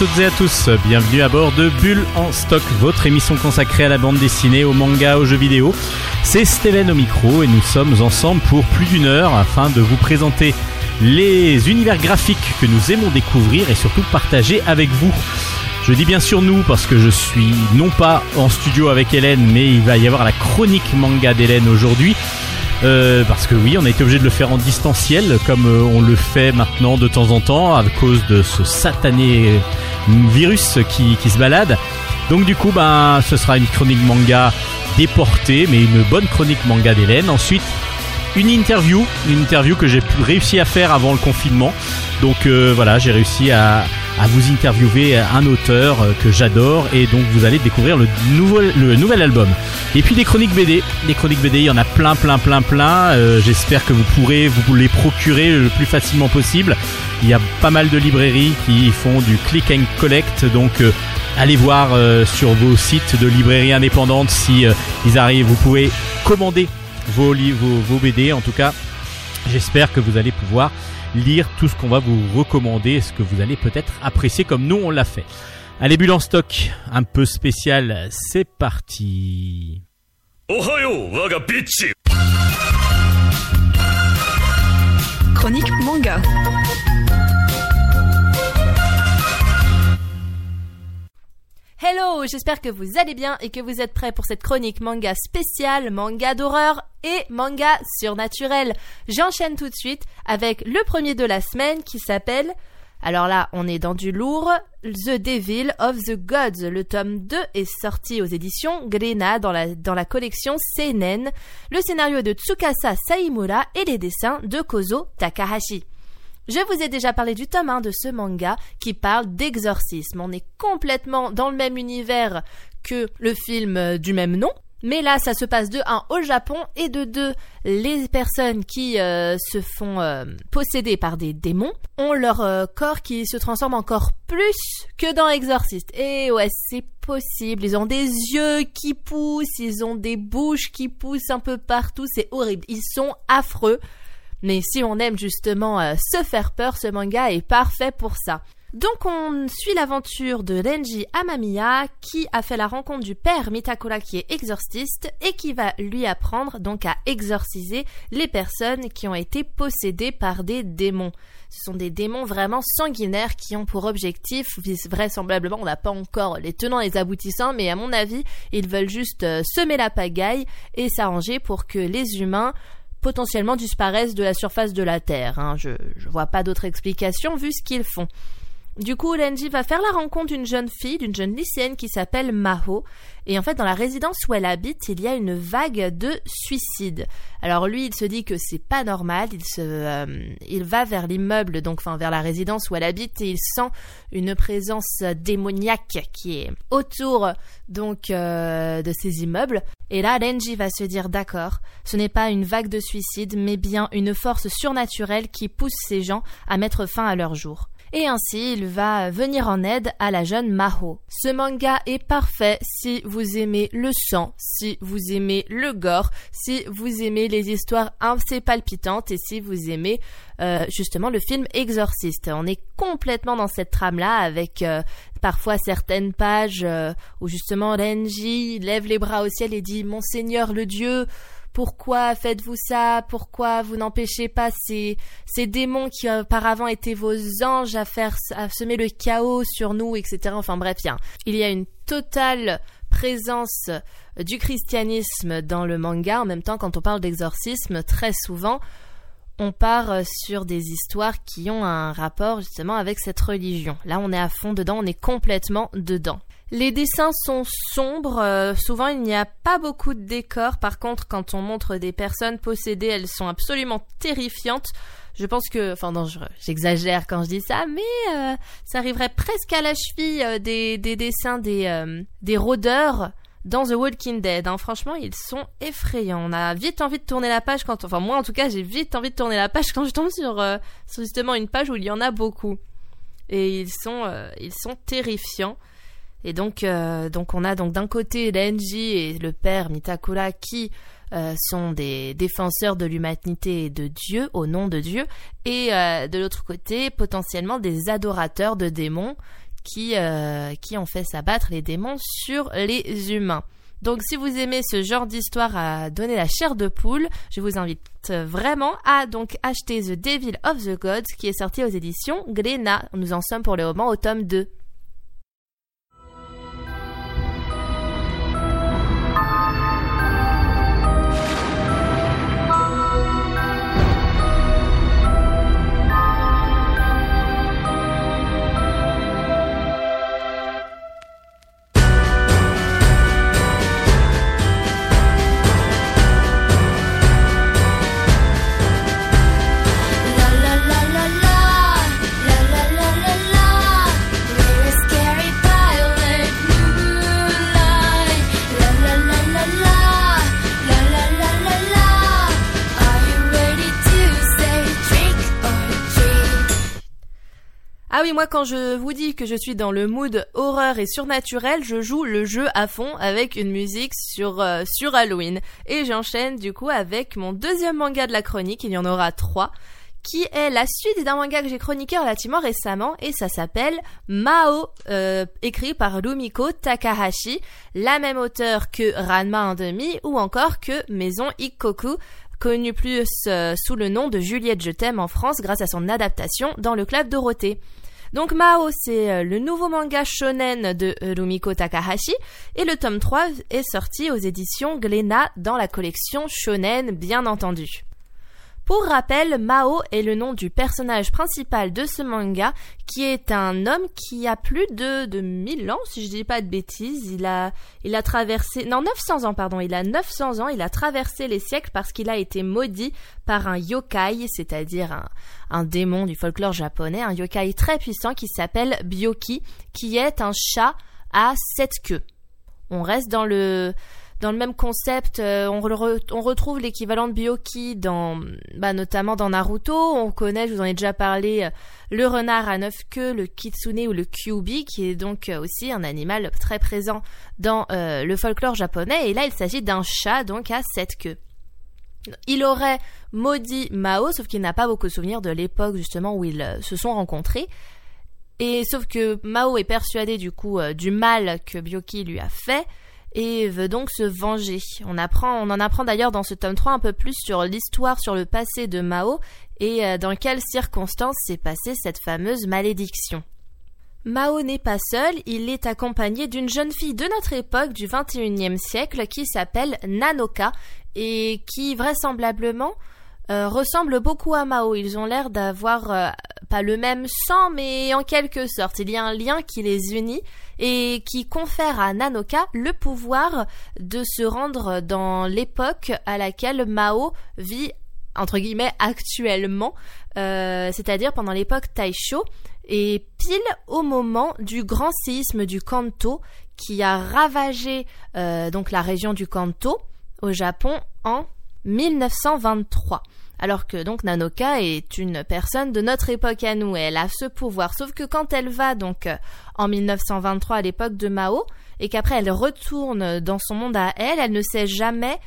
toutes et à tous. Bienvenue à bord de Bulle en stock, votre émission consacrée à la bande dessinée, au manga, aux jeux vidéo. C'est Steven au micro et nous sommes ensemble pour plus d'une heure afin de vous présenter les univers graphiques que nous aimons découvrir et surtout partager avec vous. Je dis bien sûr nous parce que je suis non pas en studio avec Hélène, mais il va y avoir la chronique manga d'Hélène aujourd'hui. Euh, parce que oui, on a été obligé de le faire en distanciel, comme euh, on le fait maintenant de temps en temps, à cause de ce satané virus qui, se balade. Donc du coup, ben, ce sera une chronique manga déportée, mais une bonne chronique manga d'Hélène. Ensuite, une interview, une interview que j'ai réussi à faire avant le confinement. Donc euh, voilà, j'ai réussi à, à vous interviewer un auteur euh, que j'adore et donc vous allez découvrir le, le nouvel album. Et puis des chroniques BD, des chroniques BD, il y en a plein, plein, plein, plein. Euh, j'espère que vous pourrez vous les procurer le plus facilement possible. Il y a pas mal de librairies qui font du click and collect, donc allez voir sur vos sites de librairies indépendantes si ils arrivent. Vous pouvez commander vos, vos, vos BD. En tout cas, j'espère que vous allez pouvoir lire tout ce qu'on va vous recommander, ce que vous allez peut-être apprécier comme nous on l'a fait. Allez, bulle en stock, un peu spécial, c'est parti. Chronique manga. Hello, j'espère que vous allez bien et que vous êtes prêts pour cette chronique manga spéciale, manga d'horreur et manga surnaturel. J'enchaîne tout de suite avec le premier de la semaine qui s'appelle alors là, on est dans du lourd. The Devil of the Gods. Le tome 2 est sorti aux éditions Grena dans la, dans la collection Seinen. Le scénario de Tsukasa Saimura et les dessins de Kozo Takahashi. Je vous ai déjà parlé du tome 1 de ce manga qui parle d'exorcisme. On est complètement dans le même univers que le film euh, du même nom. Mais là, ça se passe de 1 au Japon et de 2, les personnes qui euh, se font euh, posséder par des démons ont leur corps qui se transforme encore plus que dans Exorcist. Et ouais, c'est possible. Ils ont des yeux qui poussent, ils ont des bouches qui poussent un peu partout, c'est horrible. Ils sont affreux. Mais si on aime justement euh, se faire peur, ce manga est parfait pour ça. Donc on suit l'aventure de Renji Amamiya qui a fait la rencontre du père Mitakura qui est exorciste et qui va lui apprendre donc à exorciser les personnes qui ont été possédées par des démons. Ce sont des démons vraiment sanguinaires qui ont pour objectif, vraisemblablement on n'a pas encore les tenants et les aboutissants, mais à mon avis ils veulent juste euh, semer la pagaille et s'arranger pour que les humains potentiellement disparaissent de la surface de la Terre. Hein. Je, je vois pas d'autre explication vu ce qu'ils font. Du coup, Lenji va faire la rencontre d'une jeune fille, d'une jeune lycéenne qui s'appelle Maho. Et en fait, dans la résidence où elle habite, il y a une vague de suicides. Alors lui, il se dit que c'est pas normal. Il se, euh, il va vers l'immeuble, donc enfin vers la résidence où elle habite, et il sent une présence démoniaque qui est autour donc euh, de ces immeubles. Et là, Lenji va se dire d'accord, ce n'est pas une vague de suicides, mais bien une force surnaturelle qui pousse ces gens à mettre fin à leur jour et ainsi il va venir en aide à la jeune Maho. Ce manga est parfait si vous aimez le sang, si vous aimez le gore, si vous aimez les histoires assez palpitantes et si vous aimez euh, justement le film Exorciste. On est complètement dans cette trame-là avec euh, parfois certaines pages euh, où justement Renji lève les bras au ciel et dit Monseigneur le Dieu, pourquoi faites-vous ça? Pourquoi vous n'empêchez pas ces, démons qui auparavant étaient vos anges à faire à semer le chaos sur nous, etc. Enfin bref, il y a une totale présence du christianisme dans le manga. En même temps, quand on parle d'exorcisme, très souvent, on part sur des histoires qui ont un rapport justement avec cette religion. Là, on est à fond dedans, on est complètement dedans. Les dessins sont sombres, euh, souvent il n'y a pas beaucoup de décors, par contre quand on montre des personnes possédées, elles sont absolument terrifiantes. Je pense que, enfin non, j'exagère quand je dis ça, mais euh, ça arriverait presque à la cheville euh, des, des, dessins des, des rôdeurs dans The Walking Dead. Hein. Franchement, ils sont effrayants. On a vite envie de tourner la page quand, enfin moi en tout cas, j'ai vite envie de tourner la page quand je tombe sur, sur justement une page où il y en a beaucoup. Et ils sont, ils sont terrifiants. Et donc, euh, donc on a donc d'un côté Renji et le père Mitakura qui euh, sont des défenseurs de l'humanité et de Dieu au nom de Dieu, et euh, de l'autre côté potentiellement des adorateurs de démons qui, ont fait s'abattre les démons sur les humains. Donc si vous aimez ce genre d'histoire à donner la chair de poule, je vous invite vraiment à acheter The Devil of the Gods qui est sorti aux éditions Glénat. Nous en sommes pour le moment au tome 2. Oui, moi quand je vous dis que je suis dans le mood horreur et surnaturel, je joue le jeu à fond avec une musique sur euh, sur Halloween. Et j'enchaîne du coup avec mon deuxième manga de la chronique, il y en aura trois. Qui est la suite d'un manga que j'ai chroniqué relativement récemment et ça s'appelle Mao, euh, écrit par Rumiko Takahashi, la même auteur que Ranma en demi ou encore que Maison Ikkoku, connue plus euh, sous le nom de Juliette Je t'aime en France grâce à son adaptation dans le club Dorothée. Donc Mao, c'est euh, le nouveau manga shonen de Rumiko Takahashi et le tome 3 est sorti aux éditions Glénat dans la collection shonen bien entendu. Pour rappel, Mao est le nom du personnage principal de ce manga, qui est un homme qui a plus de, de 1000 ans, si je dis pas de bêtises. Il a, il a traversé, non, 900 ans, pardon. Il a 900 ans. Il a traversé les siècles parce qu'il a été maudit par un yokai, c'est-à-dire un, un démon du folklore japonais, un yokai très puissant qui s'appelle Byoki, qui est un chat à sept queues. On reste dans le, dans le même concept, euh, on, retrouve l'équivalent de Byoki dans, bah, notamment dans Naruto. On connaît, je vous en ai déjà parlé, euh, le renard à neuf queues, le kitsune ou le kyubi, qui est donc euh, aussi un animal très présent dans le folklore japonais. Et là, il s'agit d'un chat donc à sept queues. Il aurait maudit Mao, sauf qu'il n'a pas beaucoup de souvenirs de l'époque justement où ils se sont rencontrés. Et sauf que Mao est persuadé du coup du mal que Byoki lui a fait et veut donc se venger. On, apprend, on en apprend d'ailleurs dans ce tome 3 un peu plus sur l'histoire, sur le passé de Mao et euh, dans quelles circonstances s'est passée cette fameuse malédiction. Mao n'est pas seul, il est accompagné d'une jeune fille de notre époque du 21e siècle qui s'appelle Nanoka et qui vraisemblablement euh, ressemble beaucoup à Mao. Ils ont l'air d'avoir euh, pas le même sang, mais en quelque sorte. Il y a un lien qui les unit et qui confère à Nanoka le pouvoir de se rendre dans l'époque à laquelle Mao vit entre guillemets actuellement, euh, c'est-à-dire pendant l'époque Taisho, et pile au moment du grand séisme du Kanto qui a ravagé euh, donc la région du Kanto au Japon en 1923 alors que donc Nanoka est une personne de notre époque à nous, elle a ce pouvoir. Sauf que quand elle va donc euh, en 1923 à l'époque de Mao, et qu'après elle retourne dans son monde à elle, elle ne sait jamais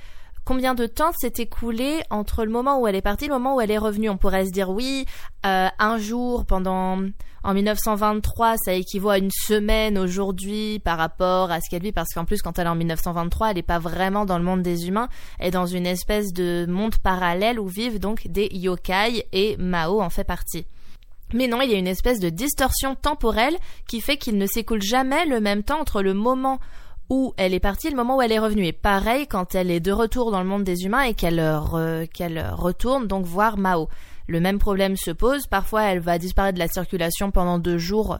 combien de temps s'est écoulé entre le moment où elle est partie et le moment où elle est revenue. On pourrait se dire oui, euh, un jour pendant en 1923, ça équivaut à une semaine aujourd'hui par rapport à ce qu'elle vit, parce qu'en plus, quand elle est en 1923, elle n'est pas vraiment dans le monde des humains, elle est dans une espèce de monde parallèle où vivent donc des yokai et Mao en fait partie. Mais non, il y a une espèce de distorsion temporelle qui fait qu'il ne s'écoule jamais le même temps entre le moment où elle est partie le moment où elle est revenue. Et pareil quand elle est de retour dans le monde des humains et qu'elle qu'elle retourne donc voir Mao le même problème se pose. Parfois, elle va disparaître de la circulation pendant deux jours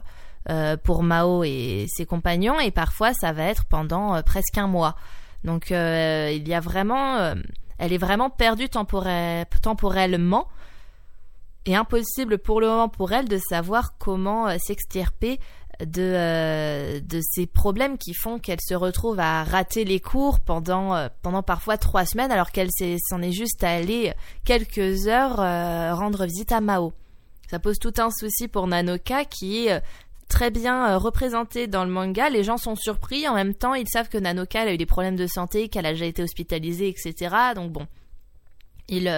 euh, pour Mao et ses compagnons, et parfois, ça va être pendant euh, presque un mois. Donc, euh, il y a vraiment, elle est vraiment perdue temporellement, et impossible pour le moment pour elle de savoir comment s'extirper de, euh, de ces problèmes qui font qu'elle se retrouve à rater les cours pendant, euh, pendant parfois trois semaines alors qu'elle s'en est juste allée quelques heures euh, rendre visite à Mao. Ça pose tout un souci pour Nanoka qui est très bien représentée dans le manga. Les gens sont surpris. En même temps, ils savent que Nanoka a eu des problèmes de santé, qu'elle a déjà été hospitalisée, etc. Donc bon, ils,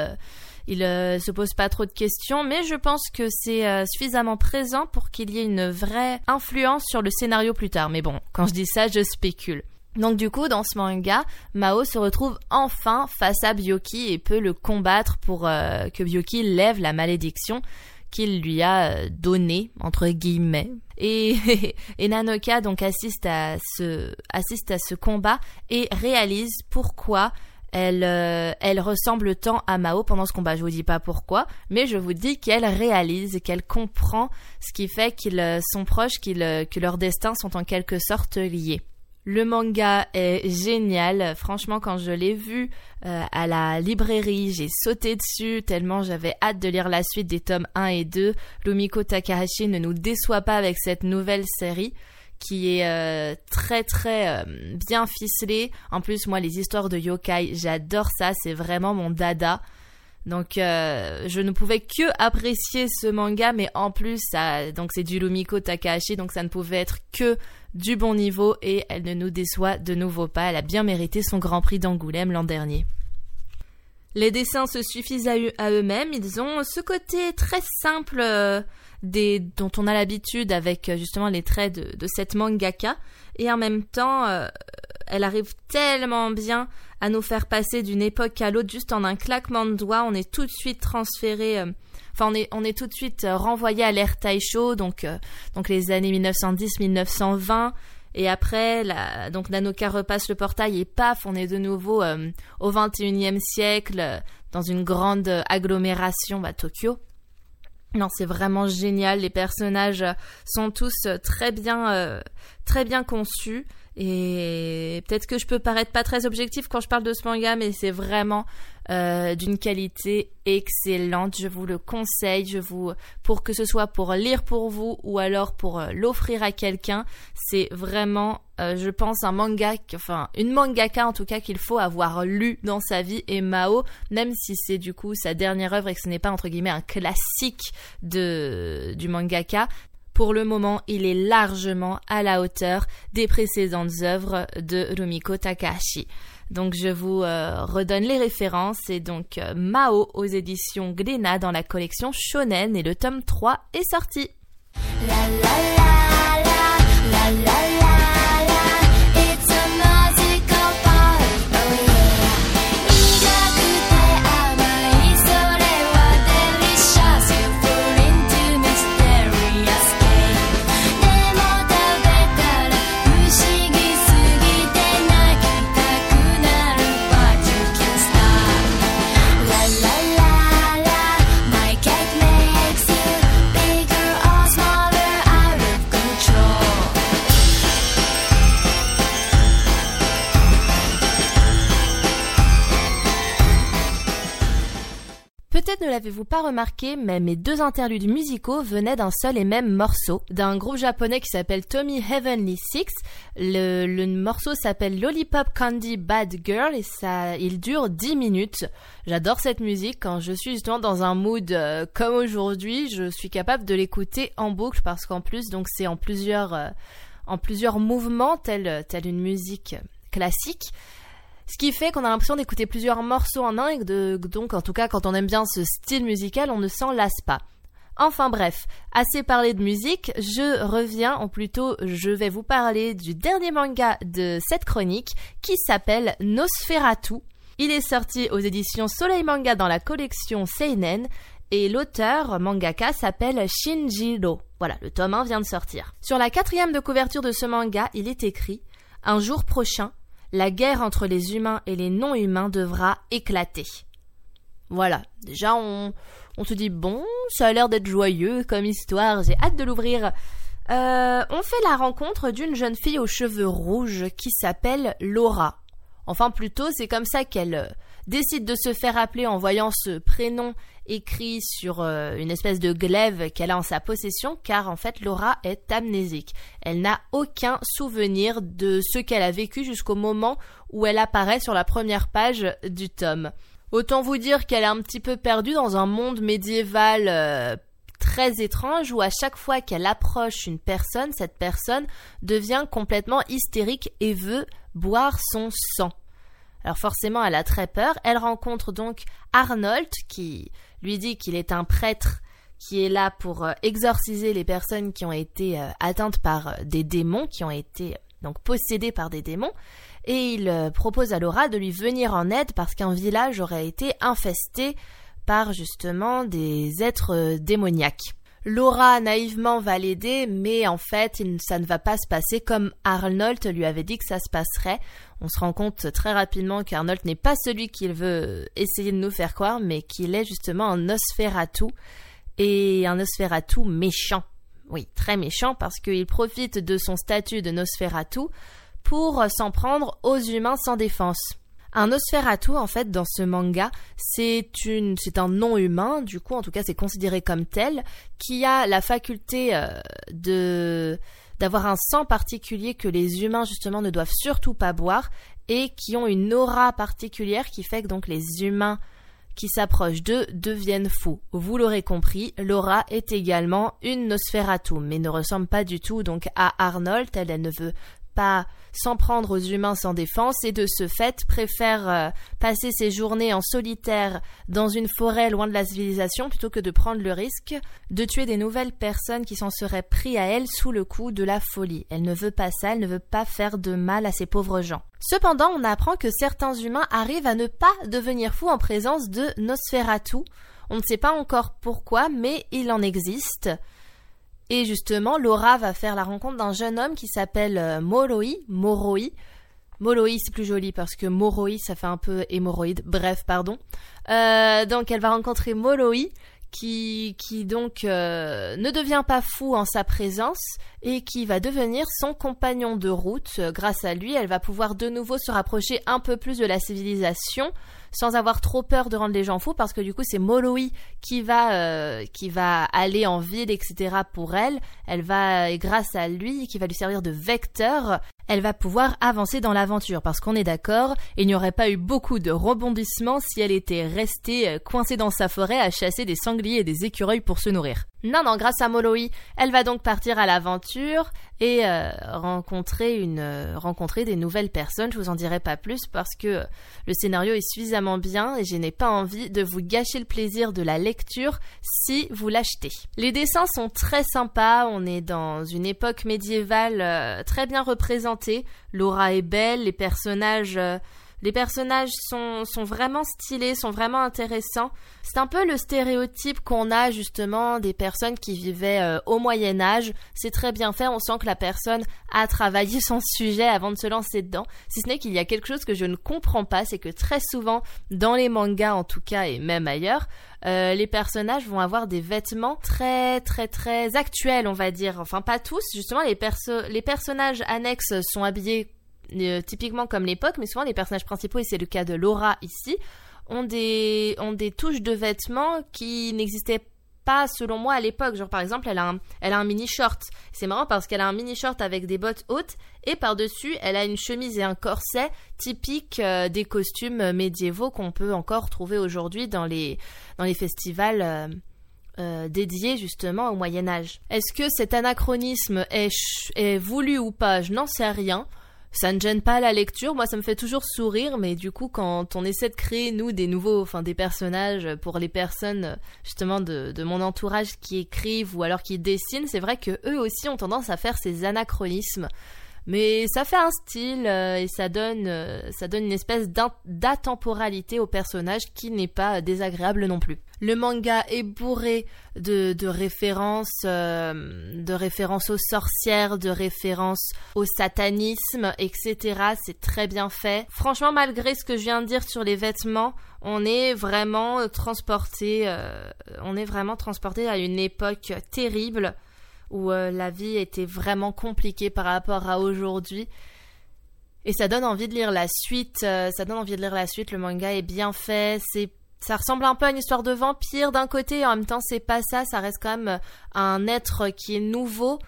il euh, se pose pas trop de questions, mais je pense que c'est euh, suffisamment présent pour qu'il y ait une vraie influence sur le scénario plus tard. Mais bon, quand je dis ça, je spécule. Donc du coup, dans ce manga, Mao se retrouve enfin face à Byoki et peut le combattre pour euh, que Byoki lève la malédiction qu'il lui a donnée entre guillemets. Et, Nanoka donc assiste à ce combat et réalise pourquoi elle, euh, elle ressemble tant à Mao pendant ce combat. Je vous dis pas pourquoi, mais je vous dis qu'elle réalise, qu'elle comprend ce qui fait qu'ils sont proches, qu'ils, que leurs destins sont en quelque sorte liés. Le manga est génial. Franchement, quand je l'ai vu euh, à la librairie, j'ai sauté dessus tellement j'avais hâte de lire la suite des tomes 1 et 2. Lumiko Takahashi ne nous déçoit pas avec cette nouvelle série qui est euh, très très euh, bien ficelée. En plus, moi, les histoires de yokai, j'adore ça. C'est vraiment mon dada. Donc, je ne pouvais que apprécier ce manga, mais en plus, donc c'est du Lumiko Takahashi, donc ça ne pouvait être que du bon niveau et elle ne nous déçoit de nouveau pas. Elle a bien mérité son Grand Prix d'Angoulême l'an dernier. Les dessins se suffisent à, eux-mêmes, ils ont ce côté très simple euh, des, dont on a l'habitude avec euh, justement les traits de, cette mangaka, et en même temps, euh, elle arrive tellement bien à nous faire passer d'une époque à l'autre juste en un claquement de doigts, on est tout de suite transféré Enfin, on est, on est tout de suite euh, renvoyé à l'ère Taisho, donc, euh, donc les années 1910-1920. Et après, la, donc Nanoka repasse le portail et paf, on est de nouveau euh, au 21e siècle, dans une grande agglomération, bah, Tokyo. Non, c'est vraiment génial. Les personnages sont tous très bien, très bien conçus. Et peut-être que je peux paraître pas très objectif quand je parle de ce manga, mais c'est vraiment euh, d'une qualité excellente. Je vous le conseille. Je vous, pour que ce soit pour lire pour vous ou alors pour euh, l'offrir à quelqu'un, c'est vraiment, euh, je pense, un manga, enfin une mangaka en tout cas qu'il faut avoir lu dans sa vie. Et Mao, même si c'est du coup sa dernière œuvre et que ce n'est pas entre guillemets un classique de du mangaka, pour le moment, il est largement à la hauteur des précédentes œuvres de Rumiko Takahashi. Donc je vous euh, redonne les références. C'est donc euh, Mao aux éditions Glénat dans la collection Shonen et le tome 3 est sorti. Peut-être ne l'avez-vous pas remarqué, mais mes deux interludes musicaux venaient d'un seul et même morceau, d'un groupe japonais qui s'appelle Tommy Heavenly Six. Le, morceau s'appelle Lollipop Candy Bad Girl et ça, il dure 10 minutes. J'adore cette musique quand je suis justement dans un mood euh, comme aujourd'hui, je suis capable de l'écouter en boucle parce qu'en plus, donc c'est en plusieurs, euh, en plusieurs mouvements, telle, telle une musique classique. Ce qui fait qu'on a l'impression d'écouter plusieurs morceaux en un et donc en tout cas quand on aime bien ce style musical, on ne s'en lasse pas. Enfin bref, assez parlé de musique, je reviens, ou plutôt je vais vous parler du dernier manga de cette chronique qui s'appelle Nosferatu. Il est sorti aux éditions Soleil Manga dans la collection Seinen et l'auteur mangaka s'appelle Shinjiro. Voilà, le tome 1 vient de sortir. Sur la quatrième de couverture de ce manga, il est écrit Un jour prochain, la guerre entre les humains et les non-humains devra éclater. Voilà, déjà on, on se dit bon, ça a l'air d'être joyeux comme histoire, j'ai hâte de l'ouvrir. Euh, on fait la rencontre d'une jeune fille aux cheveux rouges qui s'appelle Laura. Enfin plutôt c'est comme ça qu'elle décide de se faire appeler en voyant ce prénom écrit sur euh, une espèce de glaive qu'elle a en sa possession car en fait Laura est amnésique. Elle n'a aucun souvenir de ce qu'elle a vécu jusqu'au moment où elle apparaît sur la première page du tome. Autant vous dire qu'elle est un petit peu perdue dans un monde médiéval euh, très étrange où à chaque fois qu'elle approche une personne, cette personne devient complètement hystérique et veut boire son sang. Alors forcément, elle a très peur. Elle rencontre donc Arnold qui lui dit qu'il est un prêtre qui est là pour euh, exorciser les personnes qui ont été euh, atteintes par euh, des démons, qui ont été donc possédées par des démons. Et il propose à Laura de lui venir en aide parce qu'un village aurait été infesté par justement des êtres démoniaques. Laura naïvement va l'aider, mais en fait, ça ne va pas se passer comme Arnold lui avait dit que ça se passerait. On se rend compte très rapidement qu'Arnold n'est pas celui qu'il veut essayer de nous faire croire, mais qu'il est justement un Nosferatu, et un Nosferatu méchant. Oui, très méchant, parce qu'il profite de son statut de Nosferatu pour s'en prendre aux humains sans défense. Un Nosferatu, en fait, dans ce manga, c'est un non-humain, du coup, en tout cas, c'est considéré comme tel, qui a la faculté euh, de d'avoir un sang particulier que les humains justement ne doivent surtout pas boire et qui ont une aura particulière qui fait que donc les humains qui s'approchent d'eux deviennent fous. Vous l'aurez compris, Laura est également une Nosferatu, mais ne ressemble pas du tout donc à Arnold, elle, elle ne veut pas s'en prendre aux humains sans défense et de ce fait préfère euh, passer ses journées en solitaire dans une forêt loin de la civilisation plutôt que de prendre le risque de tuer des nouvelles personnes qui s'en seraient pris à elle sous le coup de la folie. Elle ne veut pas ça, elle ne veut pas faire de mal à ces pauvres gens. Cependant, on apprend que certains humains arrivent à ne pas devenir fous en présence de Nosferatu. On ne sait pas encore pourquoi, mais il en existe. Et justement, Laura va faire la rencontre d'un jeune homme qui s'appelle euh, Moroi. Moroi. Moroi, c'est plus joli parce que Moroi, ça fait un peu hémorroïde. Bref, pardon. Euh, donc, elle va rencontrer Moroi, qui, qui donc euh, ne devient pas fou en sa présence et qui va devenir son compagnon de route. Grâce à lui, elle va pouvoir de nouveau se rapprocher un peu plus de la civilisation sans avoir trop peur de rendre les gens fous parce que du coup c'est Moloi qui va euh, qui va aller en ville etc pour elle. Elle va et grâce à lui qui va lui servir de vecteur elle va pouvoir avancer dans l'aventure parce qu'on est d'accord il n'y aurait pas eu beaucoup de rebondissements si elle était restée euh, coincée dans sa forêt à chasser des sangliers et des écureuils pour se nourrir non, non, grâce à Moloi, elle va donc partir à l'aventure et euh, rencontrer une euh, rencontrer des nouvelles personnes. Je vous en dirai pas plus parce que le scénario est suffisamment bien et je n'ai pas envie de vous gâcher le plaisir de la lecture si vous l'achetez. Les dessins sont très sympas. On est dans une époque médiévale très bien représentée. Laura est belle, les personnages les personnages sont, sont vraiment stylés, sont vraiment intéressants. C'est un peu le stéréotype qu'on a justement des personnes qui vivaient euh, au Moyen Âge. C'est très bien fait, on sent que la personne a travaillé son sujet avant de se lancer dedans. Si ce n'est qu'il y a quelque chose que je ne comprends pas, c'est que très souvent, dans les mangas en tout cas et même ailleurs, euh, les personnages vont avoir des vêtements très très très actuels, on va dire. Enfin pas tous, justement les, les personnages annexes sont habillés euh, typiquement comme l'époque, mais souvent les personnages principaux, et c'est le cas de Laura ici, ont des, ont des touches de vêtements qui n'existaient pas selon moi à l'époque. Genre par exemple, elle a un, elle a un mini short. C'est marrant parce qu'elle a un mini short avec des bottes hautes et par-dessus, elle a une chemise et un corset typiques euh, des costumes médiévaux qu'on peut encore trouver aujourd'hui dans les, dans les festivals. Euh, dédiés justement au Moyen Âge. Est-ce que cet anachronisme est, est voulu ou pas? Je n'en sais rien ça ne gêne pas la lecture. Moi, ça me fait toujours sourire, mais du coup, quand on essaie de créer, nous, des nouveaux, enfin, des personnages pour les personnes, justement, de, mon entourage qui écrivent ou alors qui dessinent, c'est vrai que eux aussi ont tendance à faire ces anachronismes. Mais ça fait un style euh, et ça donne, euh, ça donne une espèce d'atemporalité au personnage qui n'est pas désagréable non plus. Le manga est bourré de, références, euh, de références aux sorcières, de références au satanisme, etc. C'est très bien fait. Franchement, malgré ce que je viens de dire sur les vêtements, on est vraiment transporté, on est vraiment transporté à une époque terrible où euh, la vie était vraiment compliquée par rapport à aujourd'hui. Et ça donne envie de lire la suite. Euh, ça donne envie de lire la suite. Le manga est bien fait. C'est ça ressemble un peu à une histoire de vampire d'un côté, et en même temps c'est pas ça, ça reste quand même un être qui est nouveau,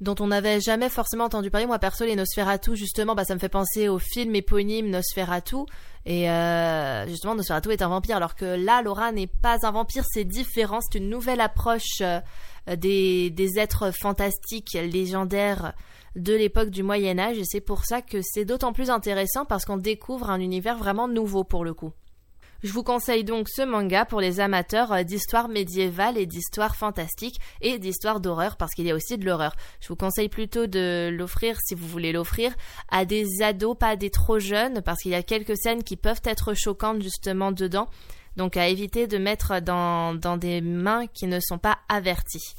dont on n'avait jamais forcément entendu parler. Moi perso, les Nosferatu, justement, bah, ça me fait penser au film éponyme Nosferatu, et euh, justement Nosferatu est un vampire, alors que là, Laura n'est pas un vampire, c'est différent, c'est une nouvelle approche euh, des, des êtres fantastiques, légendaires de l'époque du Moyen Âge et c'est pour ça que c'est d'autant plus intéressant parce qu'on découvre un univers vraiment nouveau pour le coup. Je vous conseille donc ce manga pour les amateurs euh, d'histoire médiévale et d'histoire fantastique et d'histoire d'horreur parce qu'il y a aussi de l'horreur. Je vous conseille plutôt de l'offrir si vous voulez l'offrir à des ados, pas des trop jeunes parce qu'il y a quelques scènes qui peuvent être choquantes justement dedans. Donc à éviter de mettre dans, des mains qui ne sont pas averties.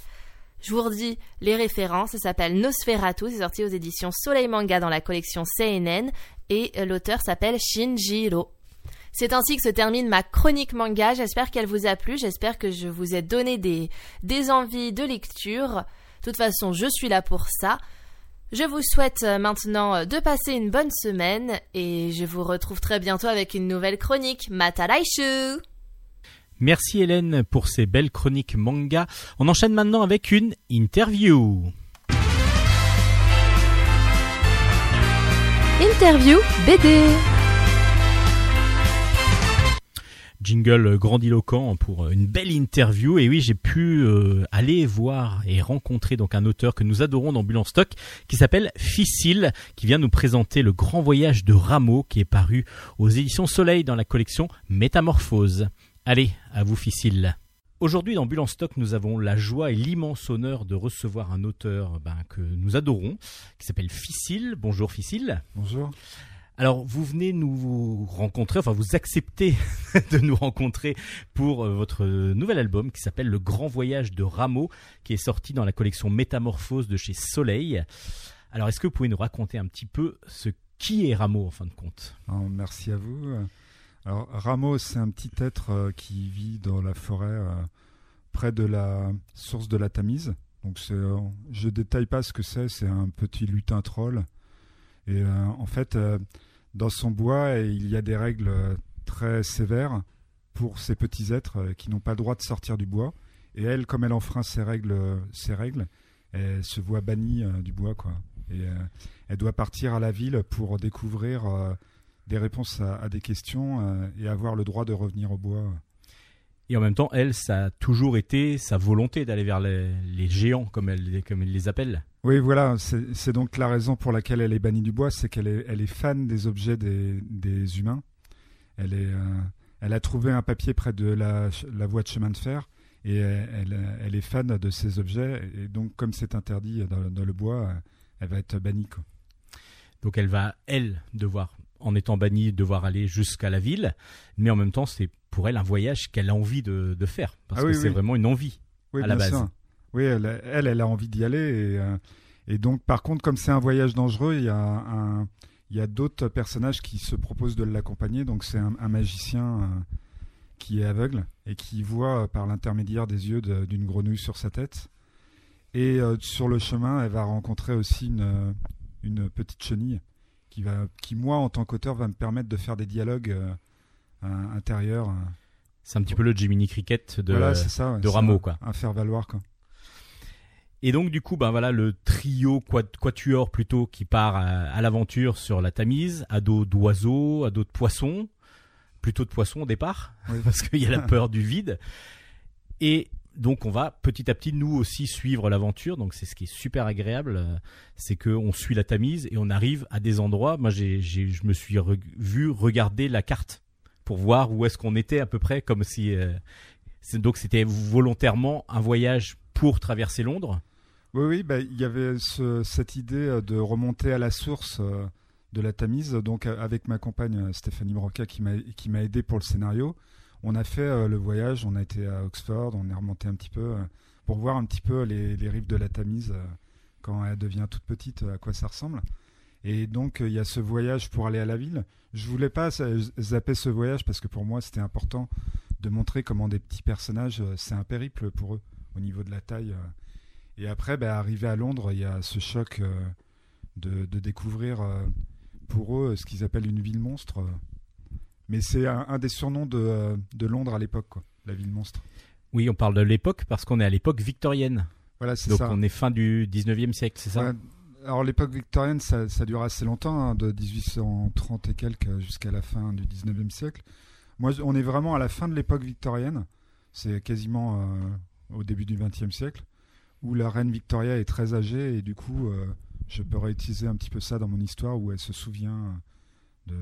Je vous redis les références, ça s'appelle Nosferatu, c'est sorti aux éditions Soleil Manga dans la collection Seinen et euh, l'auteur s'appelle Shinjiro. C'est ainsi que se termine ma chronique manga, j'espère qu'elle vous a plu, j'espère que je vous ai donné des, des envies de lecture. De toute façon, je suis là pour ça. Je vous souhaite euh, maintenant euh, de passer une bonne semaine et je vous retrouve très bientôt avec une nouvelle chronique. Matalaishu Merci Hélène pour ces belles chroniques manga. On enchaîne maintenant avec une interview. Interview BD jingle grandiloquent pour une belle interview. Et oui, j'ai pu euh, aller voir et rencontrer donc un auteur que nous adorons dans Bulle Stock qui s'appelle Ficile, qui vient nous présenter le grand voyage de Rameau qui est paru aux éditions Soleil dans la collection Métamorphose. Allez, à vous Ficile. Aujourd'hui dans Bulle Stock, nous avons la joie et l'immense honneur de recevoir un auteur ben, que nous adorons, qui s'appelle Ficile. Bonjour Ficile. Bonjour. Alors, vous venez nous rencontrer, enfin, vous acceptez de nous rencontrer pour euh, votre nouvel album qui s'appelle Le Grand Voyage de Rameau, qui est sorti dans la collection Métamorphose de chez Soleil. Alors, est-ce que vous pouvez nous raconter un petit peu ce qui est Rameau en fin de compte? Merci à vous. Alors, Rameau, c'est un petit être euh, qui vit dans la forêt euh, près de la source de la Tamise. Donc, je détaille pas ce que c'est, c'est un petit lutin troll. Et en fait, dans son bois, il y a des règles très sévères pour ces petits êtres qui n'ont pas le droit de sortir du bois. Et elle, comme elle enfreint ces règles, règles elle se voit bannie du bois. Quoi. Et elle doit partir à la ville pour découvrir des réponses à, des questions euh, et avoir le droit de revenir au bois. Et en même temps, elle, ça a toujours été sa volonté d'aller vers les, géants, comme elle, comme les appelle. Oui, voilà, c'est donc la raison pour laquelle elle est bannie du bois, c'est qu'elle est, elle est fan des objets des, humains. Elle, est, euh, elle a trouvé un papier près de la, la voie de chemin de fer et elle, elle, est fan de ces objets. Et donc, comme c'est interdit dans, dans, le bois, elle va être bannie. Quoi. Donc, elle va, elle, devoir en étant bannie, devoir aller jusqu'à la ville, mais en même temps, c'est pour elle un voyage qu'elle a envie de, faire, parce ah que c'est vraiment une envie à la base. Oui, elle, elle, a envie d'y aller, euh, et, donc, par contre, comme c'est un voyage dangereux, il y a un, il y a d'autres personnages qui se proposent de l'accompagner. Donc c'est un, magicien euh, qui est aveugle et qui voit euh, par l'intermédiaire des yeux d'une grenouille sur sa tête. Et sur le chemin, elle va rencontrer aussi une, une petite chenille qui, va, qui moi, en tant qu'auteur, va me permettre de faire des dialogues intérieurs. C'est un petit peu le Jiminy Cricket de, de Rameau, quoi. Un faire valoir, quoi. Et donc du coup, ben voilà le trio quatuor plutôt qui part à, l'aventure sur la Tamise, à dos d'oiseaux, à dos de poissons, plutôt de poissons au départ, parce qu'il y a la peur du vide. Et donc on va petit à petit nous aussi suivre l'aventure. Donc c'est ce qui est super agréable, euh, c'est que on suit la Tamise et on arrive à des endroits. Moi j'ai, je me suis vu regarder la carte pour voir où est-ce qu'on était à peu près, comme si euh, donc c'était volontairement un voyage pour traverser Londres. Oui oui, bah, il y avait cette idée euh, de remonter à la source. de la Tamise, donc avec ma compagne Stéphanie Broca qui m'a aidé pour le scénario on a fait euh, le voyage, on a été à Oxford, on est remonté un petit peu euh, pour voir un petit peu les, rives de la Tamise euh, quand elle devient toute petite, à quoi ça ressemble. Et donc il y a ce voyage pour aller à la ville. Je voulais pas zapper ce voyage parce que pour moi c'était important de montrer comment des petits personnages, c'est un périple pour eux au niveau de la taille. Et après, bah, arriver à Londres, il y a ce choc de, de découvrir pour eux ce qu'ils appellent une ville monstre. Mais c'est un, des surnoms de, euh, de Londres à l'époque, la ville monstre. Oui, on parle de l'époque parce qu'on est à l'époque victorienne. Voilà, c'est ça. Donc on est fin du 19e siècle, c'est ça? Alors l'époque victorienne, ça, ça, dure assez longtemps, hein, de 1830 et quelques jusqu'à la fin du 19e siècle. Moi, on est vraiment à la fin de l'époque victorienne. C'est quasiment euh, au début du 20e siècle. Où la reine Victoria est très âgée et du coup, euh, je peux réutiliser un petit peu ça dans mon histoire où elle se souvient de,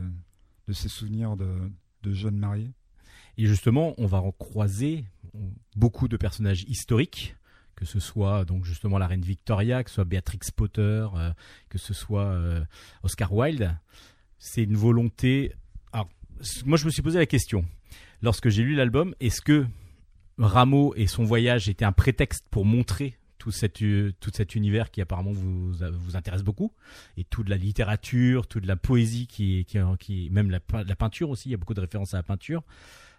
de ses souvenirs de, de jeunes mariés. Et justement, on va croiser beaucoup de personnages historiques, que ce soit donc justement la reine Victoria, que ce soit Beatrix Potter, euh, que ce soit euh, Oscar Wilde. C'est une volonté. Alors, moi, je me suis posé la question lorsque j'ai lu l'album est-ce que Rameau et son voyage étaient un prétexte pour montrer tout cet, tout cet univers qui apparemment vous, vous intéresse beaucoup et toute la littérature, toute la poésie qui, qui, qui même la, la, peinture aussi, il y a beaucoup de références à la peinture.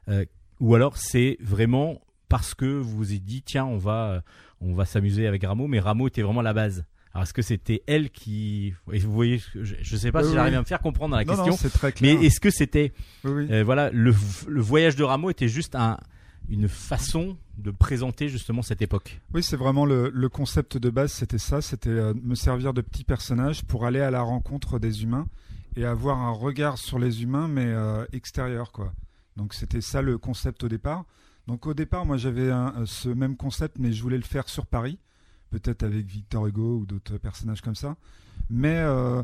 Euh, ou alors c'est vraiment parce que vous vous êtes dit tiens on va on va s'amuser avec Rameau, mais Rameau était vraiment la base. Alors est-ce que c'était elle qui vous voyez je, ne sais pas si j'arrive à me faire comprendre dans la question non, très clair. mais est-ce que c'était euh, voilà le, le voyage de Rameau était juste un une façon de présenter justement cette époque. Oui, c'est vraiment le, concept de base, c'était ça, c'était euh, me servir de petits personnages pour aller à la rencontre des humains et avoir un regard sur les humains, mais euh, extérieur, quoi. Donc c'était ça le concept au départ. Donc au départ, moi j'avais ce même concept, mais je voulais le faire sur Paris, peut-être avec Victor Hugo ou d'autres personnages comme ça. Mais euh,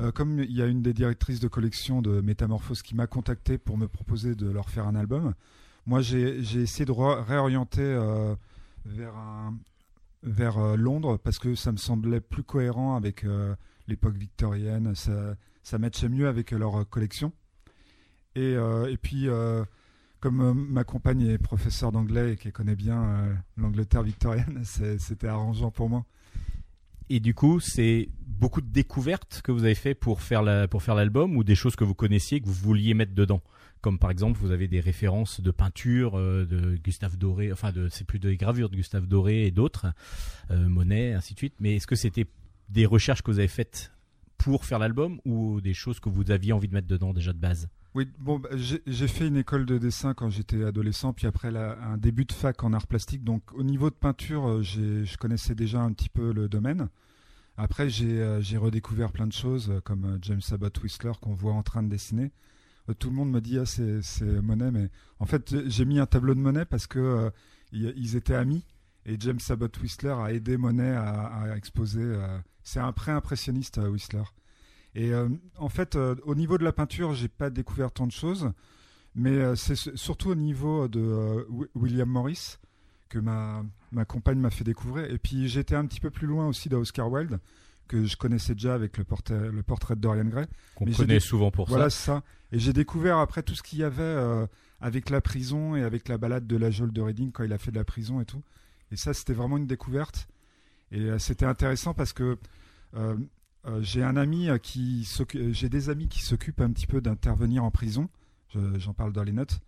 euh, comme il y a une des directrices de collection de Métamorphose qui m'a contacté pour me proposer de leur faire un album, moi j'ai essayé de réorienter euh, vers, vers Londres parce que ça me semblait plus cohérent avec l'époque victorienne, ça, ça matchait mieux avec leur collection. Et, puis comme ma compagne est professeure d'anglais et qu'elle connaît bien l'Angleterre victorienne, c'était arrangeant pour moi. Et du coup, c'est beaucoup de découvertes que vous avez fait pour faire pour faire l'album ou des choses que vous connaissiez que vous vouliez mettre dedans? Comme par exemple, vous avez des références de peinture euh, de Gustave Doré, enfin de c'est plus de gravures de Gustave Doré et d'autres, euh, Monet, ainsi de suite. Mais est-ce que c'était des recherches que vous avez faites pour faire l'album ou des choses que vous aviez envie de mettre dedans déjà de base? Oui, bon, bah, j'ai fait une école de dessin quand j'étais adolescent, puis après un début de fac en art plastique. Donc au niveau de peinture, euh, je connaissais déjà un petit peu le domaine. Après, j'ai redécouvert plein de choses, comme James Abbott Whistler qu'on voit en train de dessiner. Tout le monde me dit ah c'est Monet, mais en fait j'ai mis un tableau de Monet parce que ils étaient amis et James Abbott Whistler a aidé Monet à, à exposer. c'est un pré-impressionniste Whistler. Et euh, en fait, euh, au niveau de la peinture, j'ai pas découvert tant de choses, mais euh, c'est surtout au niveau de William Morris que ma, ma compagne m'a fait découvrir. Et puis j'étais un petit peu plus loin aussi d'Oscar Wilde, que je connaissais déjà avec le portrait, le portrait de Dorian Gray. Qu'on connaît souvent pour ça. Voilà, ça. Et j'ai découvert après tout ce qu'il y avait avec la prison et avec la balade de la geôle de Reading quand il a fait de la prison et tout. Et ça, c'était vraiment une découverte. Et c'était intéressant parce que euh, j'ai un ami euh, qui euh, j'ai des amis qui s'occupent un petit peu d'intervenir en prison. J'en parle dans les notes.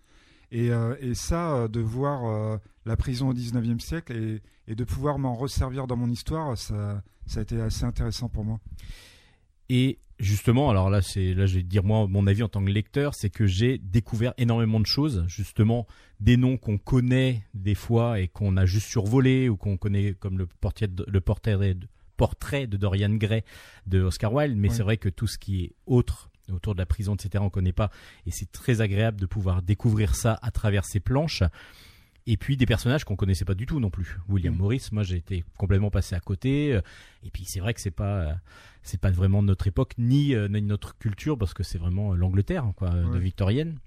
Et, ça, de voir la prison au 19e siècle et, et de pouvoir m'en resservir dans mon histoire, ça, ça a été assez intéressant pour moi. Et justement, alors là, c'est là, je vais dire moi mon avis en tant que lecteur, c'est que j'ai découvert énormément de choses, justement des noms qu'on connaît des fois et qu'on a juste survolé ou qu'on connaît comme le portrait de, le portrait de, portrait de Dorian Gray de Oscar Wilde, mais c'est vrai que tout ce qui est autre autour de la prison, etc., on connaît pas, et c'est très agréable de pouvoir découvrir ça à travers ces planches. Et puis des personnages qu'on connaissait pas du tout non plus. William mm. Morris, moi j'ai été complètement passé à côté. Et puis c'est vrai que c'est pas c'est pas vraiment notre époque ni, euh, notre culture parce que c'est vraiment l'Angleterre quoi, de victorienne.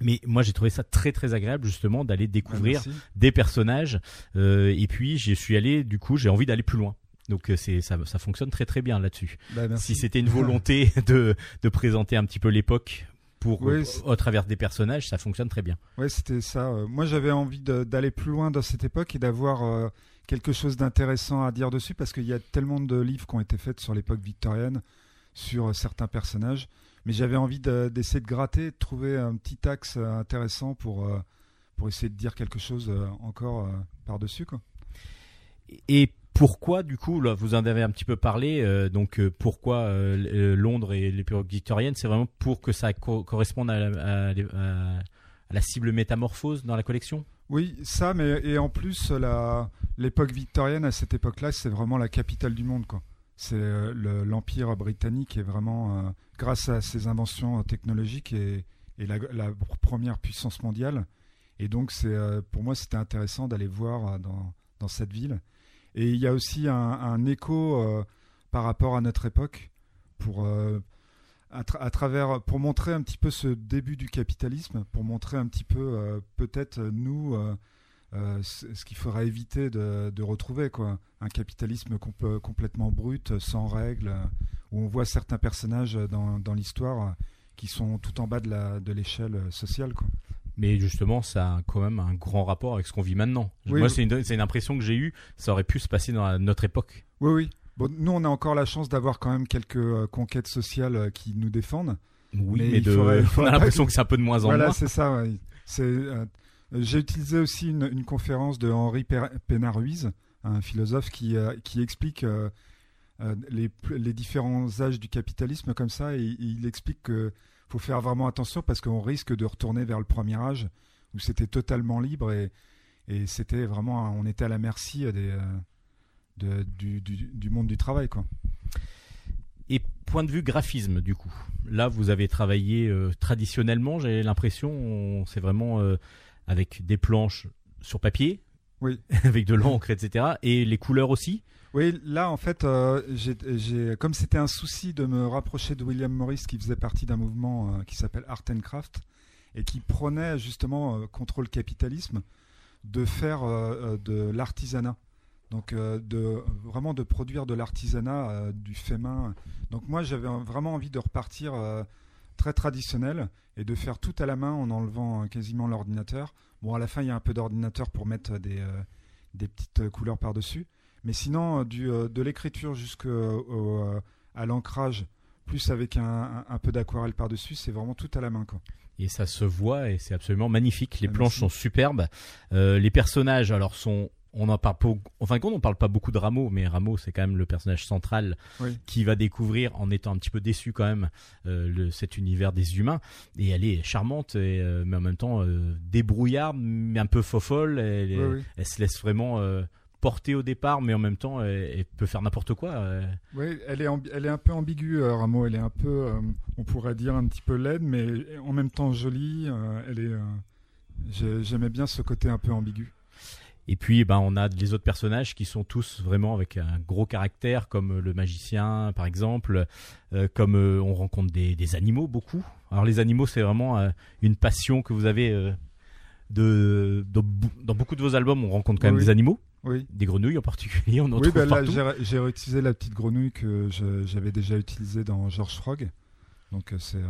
Mais moi j'ai trouvé ça très très agréable justement d'aller découvrir ah, des personnages. Euh, et puis j'y suis allé du coup j'ai envie d'aller plus loin. Donc euh, c'est ça, ça fonctionne très très bien là-dessus. Bah, si c'était une volonté de, de présenter un petit peu l'époque pour euh, au travers des personnages, ça fonctionne très bien. Oui, c'était ça. Euh, moi, j'avais envie d'aller plus loin dans cette époque et d'avoir quelque chose d'intéressant à dire dessus parce qu'il y a tellement de livres qui ont été faits sur l'époque victorienne, sur certains personnages. Mais j'avais envie d'essayer de, gratter, de trouver un petit axe intéressant pour, pour essayer de dire quelque chose encore par-dessus. Et pourquoi, du coup, vous en avez un petit peu parlé, euh, donc euh, pourquoi euh, Londres et les pirogues victoriennes C'est vraiment pour que ça corresponde à la, cible métamorphose dans la collection? Oui, ça, mais et en plus, l'époque victorienne, à cette époque-là, c'est vraiment la capitale du monde. C'est l'Empire britannique est vraiment, grâce à ses inventions technologiques, et, la, première puissance mondiale. Et donc, pour moi, c'était intéressant d'aller voir dans cette ville. Et il y a aussi un, écho euh, par rapport à notre époque pour euh, à, tra- à travers pour montrer un petit peu ce début du capitalisme, pour montrer un petit peu euh, peut-être nous ce qu'il faudra éviter de, retrouver quoi, un capitalisme comp- complètement brut, sans règles, où on voit certains personnages dans, l'histoire qui sont tout en bas de l'échelle sociale quoi. Mais justement, ça a quand même un grand rapport avec ce qu'on vit maintenant. Oui, Moi, oui. c'est une, impression que j'ai eue. Ça aurait pu se passer dans la- notre époque. Oui oui. Bon, nous on a encore la chance d'avoir quand même quelques euh, conquêtes sociales euh, qui nous défendent. Oui, Mais mais, il de- faudrait- on a l'impression que- que c'est un peu de moins en Voilà, moins. c'est ça. ouais. Euh, j'ai utilisé aussi une, une conférence de Henri Pénard-Ruiz, un philosophe qui, qui explique les, les différents âges du capitalisme comme ça, et, et il explique que faut faire vraiment attention parce qu'on risque de retourner vers le premier âge où c'était totalement libre et, et c'était vraiment, on était à la merci des, euh, de- du, du, du monde du travail, quoi. Et point de vue graphisme, du coup. Là, vous avez travaillé euh, traditionnellement, j'ai l'impression, on- c'est vraiment euh, avec des planches sur papier, Oui. avec de l'encre, etc. Et les couleurs aussi. Oui, là en fait, euh, comme c'était un souci de me rapprocher de William Morris, qui faisait partie d'un mouvement euh, qui s'appelle Art and Craft et qui prônait justement euh, contre le capitalisme, de faire de l'artisanat. Donc de vraiment de produire de l'artisanat du fait main. Donc moi j'avais vraiment envie de repartir très traditionnel et de faire tout à la main en enlevant quasiment l'ordinateur. Bon à la fin il y a un peu d'ordinateur pour mettre des, petites couleurs par-dessus. Mais sinon, euh, du, euh, de l'écriture jusqu'à à l'ancrage, plus avec un, un- un peu d'aquarelle par-dessus, c'est vraiment tout à la main. Quoi. Et ça se voit et c'est absolument magnifique. Les planches sont superbes. Euh, les personnages, alors, sont. On en parle pas. En fin de compte, on parle pas beaucoup de Rameau, mais Rameau, c'est quand même le personnage central Oui. qui va découvrir, en étant un petit peu déçu quand même, euh, le, cet univers des humains. Et elle est charmante, et, euh, mais en même temps euh, débrouillarde, mais un peu fofolle. Elle, est- Oui, oui. elle se laisse vraiment porter au départ, mais en même temps, elle, elle peut faire n'importe quoi. euh. Oui, elle est, elle est un peu ambiguë, euh, Rameau. Elle est un peu, euh, on pourrait dire, un petit peu laide, mais en même temps jolie. euh, elle est, euh, j'ai- j'aimais bien ce côté un peu ambigu. Et puis, ben, on a les autres personnages qui sont tous vraiment avec un gros caractère, comme le magicien, par exemple, euh, comme euh, on rencontre des, des animaux beaucoup. Alors, les animaux, c'est vraiment euh, une passion que vous avez de, dans, beaucoup de vos albums. On rencontre quand même Oui. des animaux, Oui. des grenouilles en particulier. On en Oui, trouve bah, partout. j'ai j'ai réutilisé la petite grenouille que j'avais déjà utilisée dans George Frog. Donc euh, c'est euh,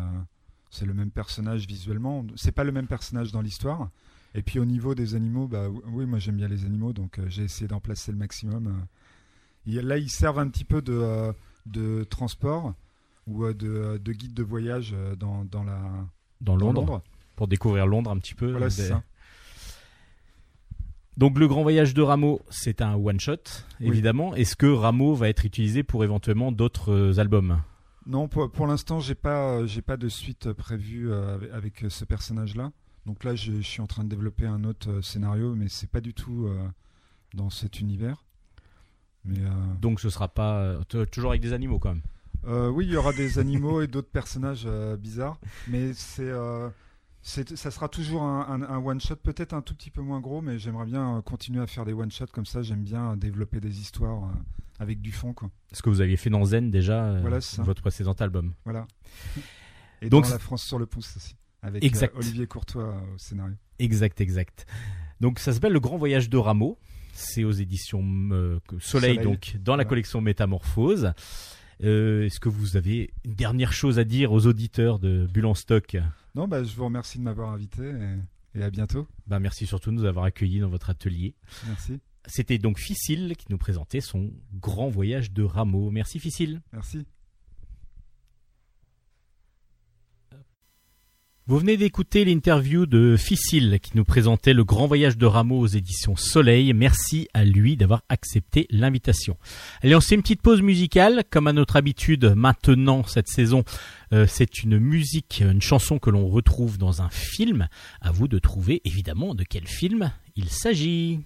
c'est le même personnage visuellement. C'est pas le même personnage dans l'histoire. Et puis au niveau des animaux, bah oui, moi j'aime bien les animaux, donc euh, j'ai essayé d'en placer le maximum. là, ils servent un petit peu de, euh, de transport ou de, de guide de voyage dans, dans la dans dans Londres, pour découvrir Londres un petit peu. Voilà, Des- ça. Donc le grand voyage de Rameau, c'est un one shot, Oui. évidemment. Est-ce que Rameau va être utilisé pour éventuellement d'autres euh, albums? Non, pour, pour l'instant, j'ai pas, euh, j'ai pas de suite prévue euh, avec, avec, ce personnage-là. Donc là, je, je suis en train de développer un autre scénario, mais c'est pas du tout dans cet univers. Mais euh, Donc ce sera pas toujours avec des animaux quand même? euh, oui, il y aura des animaux et d'autres personnages euh, bizarres, mais c'est, ça sera toujours un, un- un one shot, peut-être un tout petit peu moins gros, mais j'aimerais bien euh, continuer à faire des one shots comme ça. J'aime bien euh, développer des histoires euh, avec du fond, quoi. Ce que vous aviez fait dans Zen déjà, Voilà, c'est ça. votre précédent album. Voilà. Et Donc dans La France sur le pouce aussi, avec Exact. Olivier Courtois au scénario. Exact, exact. Donc ça s'appelle Le Grand Voyage de Rameau. C'est aux éditions euh, Soleil, Soleil. donc dans la collection Métamorphose. Euh, Est-ce que vous avez une dernière chose à dire aux auditeurs de Bulle en stock? Non, bah, je vous remercie de m'avoir invité et, et à bientôt. ben, Merci surtout de nous avoir accueillis dans votre atelier. Merci. C'était donc Ficile qui nous présentait son grand voyage de Rameau. Merci Ficile. Merci. Vous venez d'écouter l'interview de Ficile qui nous présentait le grand voyage de Rameau aux éditions Soleil. Merci à lui d'avoir accepté l'invitation. Allez, on fait une petite pause musicale. Comme à notre habitude maintenant cette saison, euh, c'est une musique, une chanson que l'on retrouve dans un film. À vous de trouver évidemment de quel film il s'agit.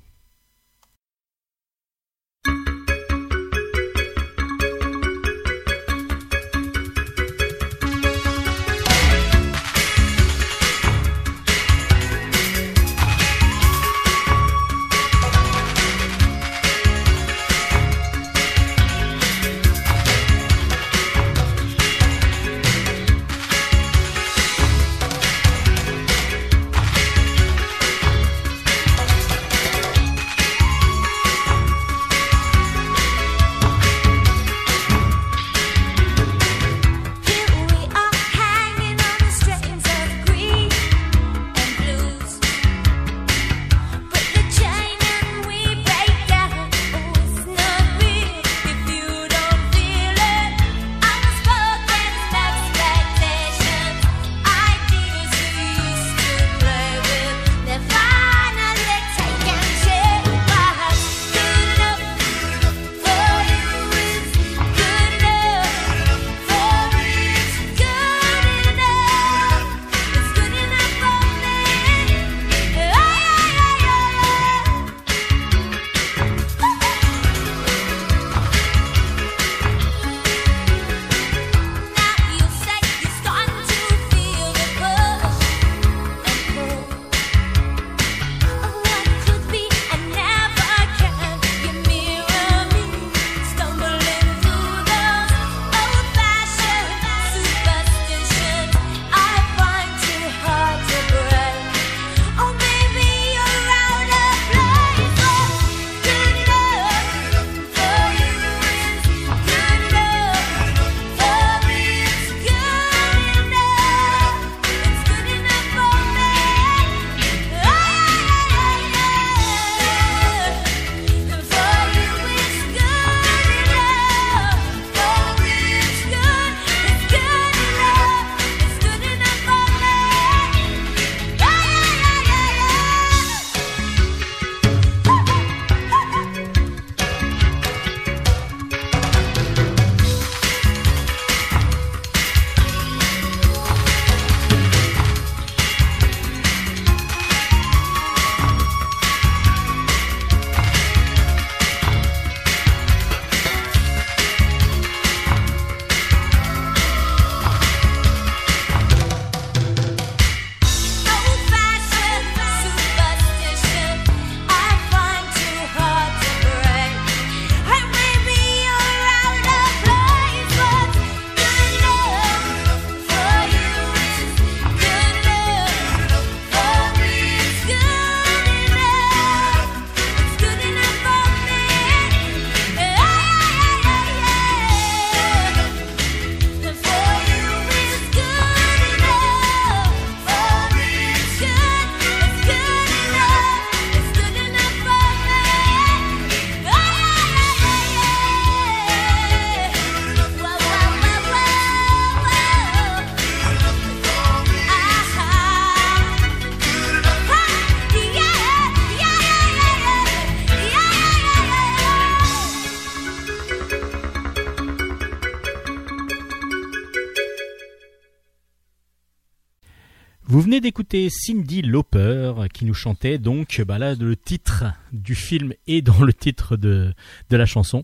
D'écouter Cindy Lauper qui nous chantait donc bah le titre du film et dans le titre de, la chanson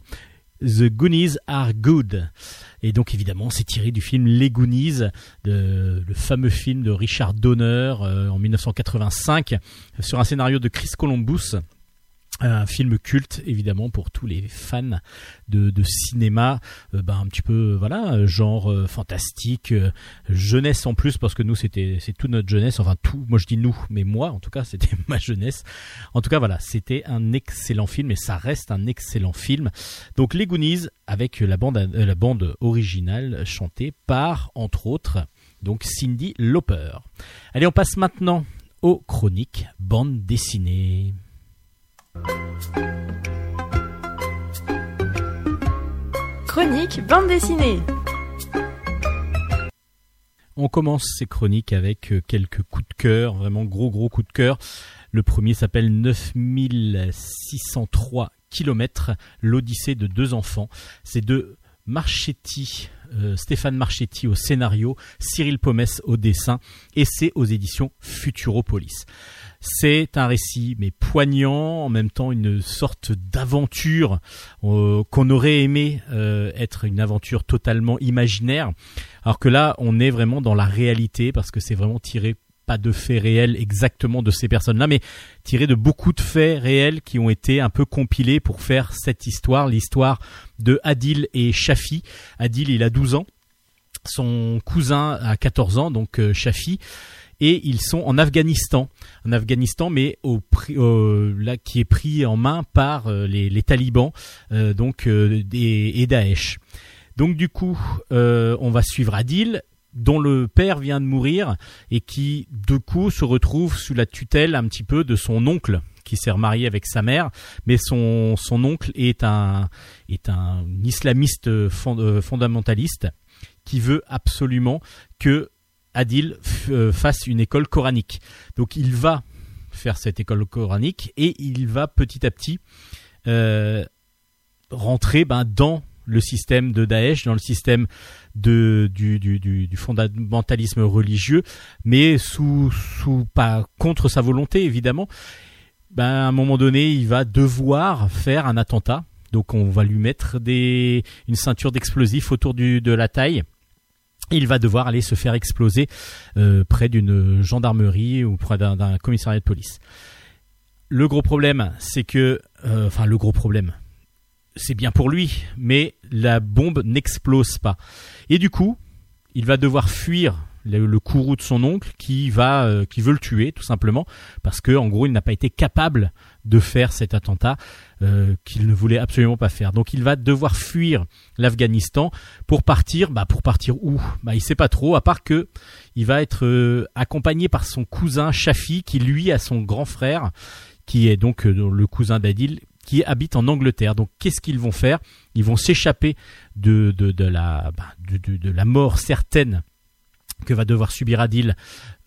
The Goonies Are Good. Et donc évidemment c'est tiré du film Les Goonies, le fameux film de Richard Donner euh, en 1985 sur un scénario de Chris Columbus un film culte évidemment pour tous les fans de, de cinéma euh, ben, un petit peu voilà genre euh, fantastique euh, jeunesse en plus parce que nous c'était c'est toute notre jeunesse enfin tout moi je dis nous mais moi en tout cas c'était ma jeunesse. En tout cas voilà c'était un excellent film et ça reste un excellent film. Donc les Goonies avec la bande la bande originale chantée par entre autres donc Cindy Lauper. Allez on passe maintenant aux chroniques bande dessinée Chronique bande dessinée. On commence ces chroniques avec euh, quelques coups de cœur, vraiment gros gros coups de cœur. Le premier s'appelle 9603 km, l'Odyssée de deux enfants. C'est de Marchetti, euh, Stéphane Marchetti au scénario, Cyril Pomès au dessin, et c'est aux éditions Futuropolis. C'est un récit mais poignant, en même temps une sorte d'aventure euh, qu'on aurait aimé euh, être une aventure totalement imaginaire, alors que là on est vraiment dans la réalité parce que c'est vraiment tiré pas de faits réels exactement de ces personnes-là, mais tiré de beaucoup de faits réels qui ont été un peu compilés pour faire cette histoire, l'histoire de Adil et Shafi. Adil, il a 12 ans, son cousin a 14 ans, donc euh, Shafi et ils sont en Afghanistan, en Afghanistan, mais au, là qui est pris en main par euh, les, talibans, euh, donc euh, et, Daesh. Donc du coup, on va suivre Adil, dont le père vient de mourir et qui de coup se retrouve sous la tutelle un petit peu de son oncle qui s'est remarié avec sa mère, mais son, son oncle est un, est un islamiste fondamentaliste qui veut absolument que Adil euh, fasse une école coranique. Donc il va faire cette école coranique et il va petit à petit euh, rentrer ben, dans le système de Daesh, dans le système du, fondamentalisme religieux, mais sous, pas contre sa volonté évidemment. Ben, à un moment donné, il va devoir faire un attentat. Donc on va lui mettre une ceinture d'explosifs autour de la taille il va devoir aller se faire exploser euh, près d'une gendarmerie ou près d'un commissariat de police. Le gros problème, c'est que, euh, enfin le gros problème, c'est bien pour lui, mais la bombe n'explose pas. Et du coup, il va devoir fuir le, courroux de son oncle qui va, euh, qui veut le tuer tout simplement parce que en gros il n'a pas été capable de faire cet attentat euh, qu'il ne voulait absolument pas faire. Donc il va devoir fuir l'Afghanistan pour partir. Bah pour partir où? Bah il sait pas trop. À part que il va être euh, accompagné par son cousin Shafi, qui lui a son grand frère, qui est donc euh, le cousin d'Adil, qui habite en Angleterre. Donc qu'est-ce qu'ils vont faire? Ils vont s'échapper de, de, de, la, bah, de, de, la mort certaine que va devoir subir Adil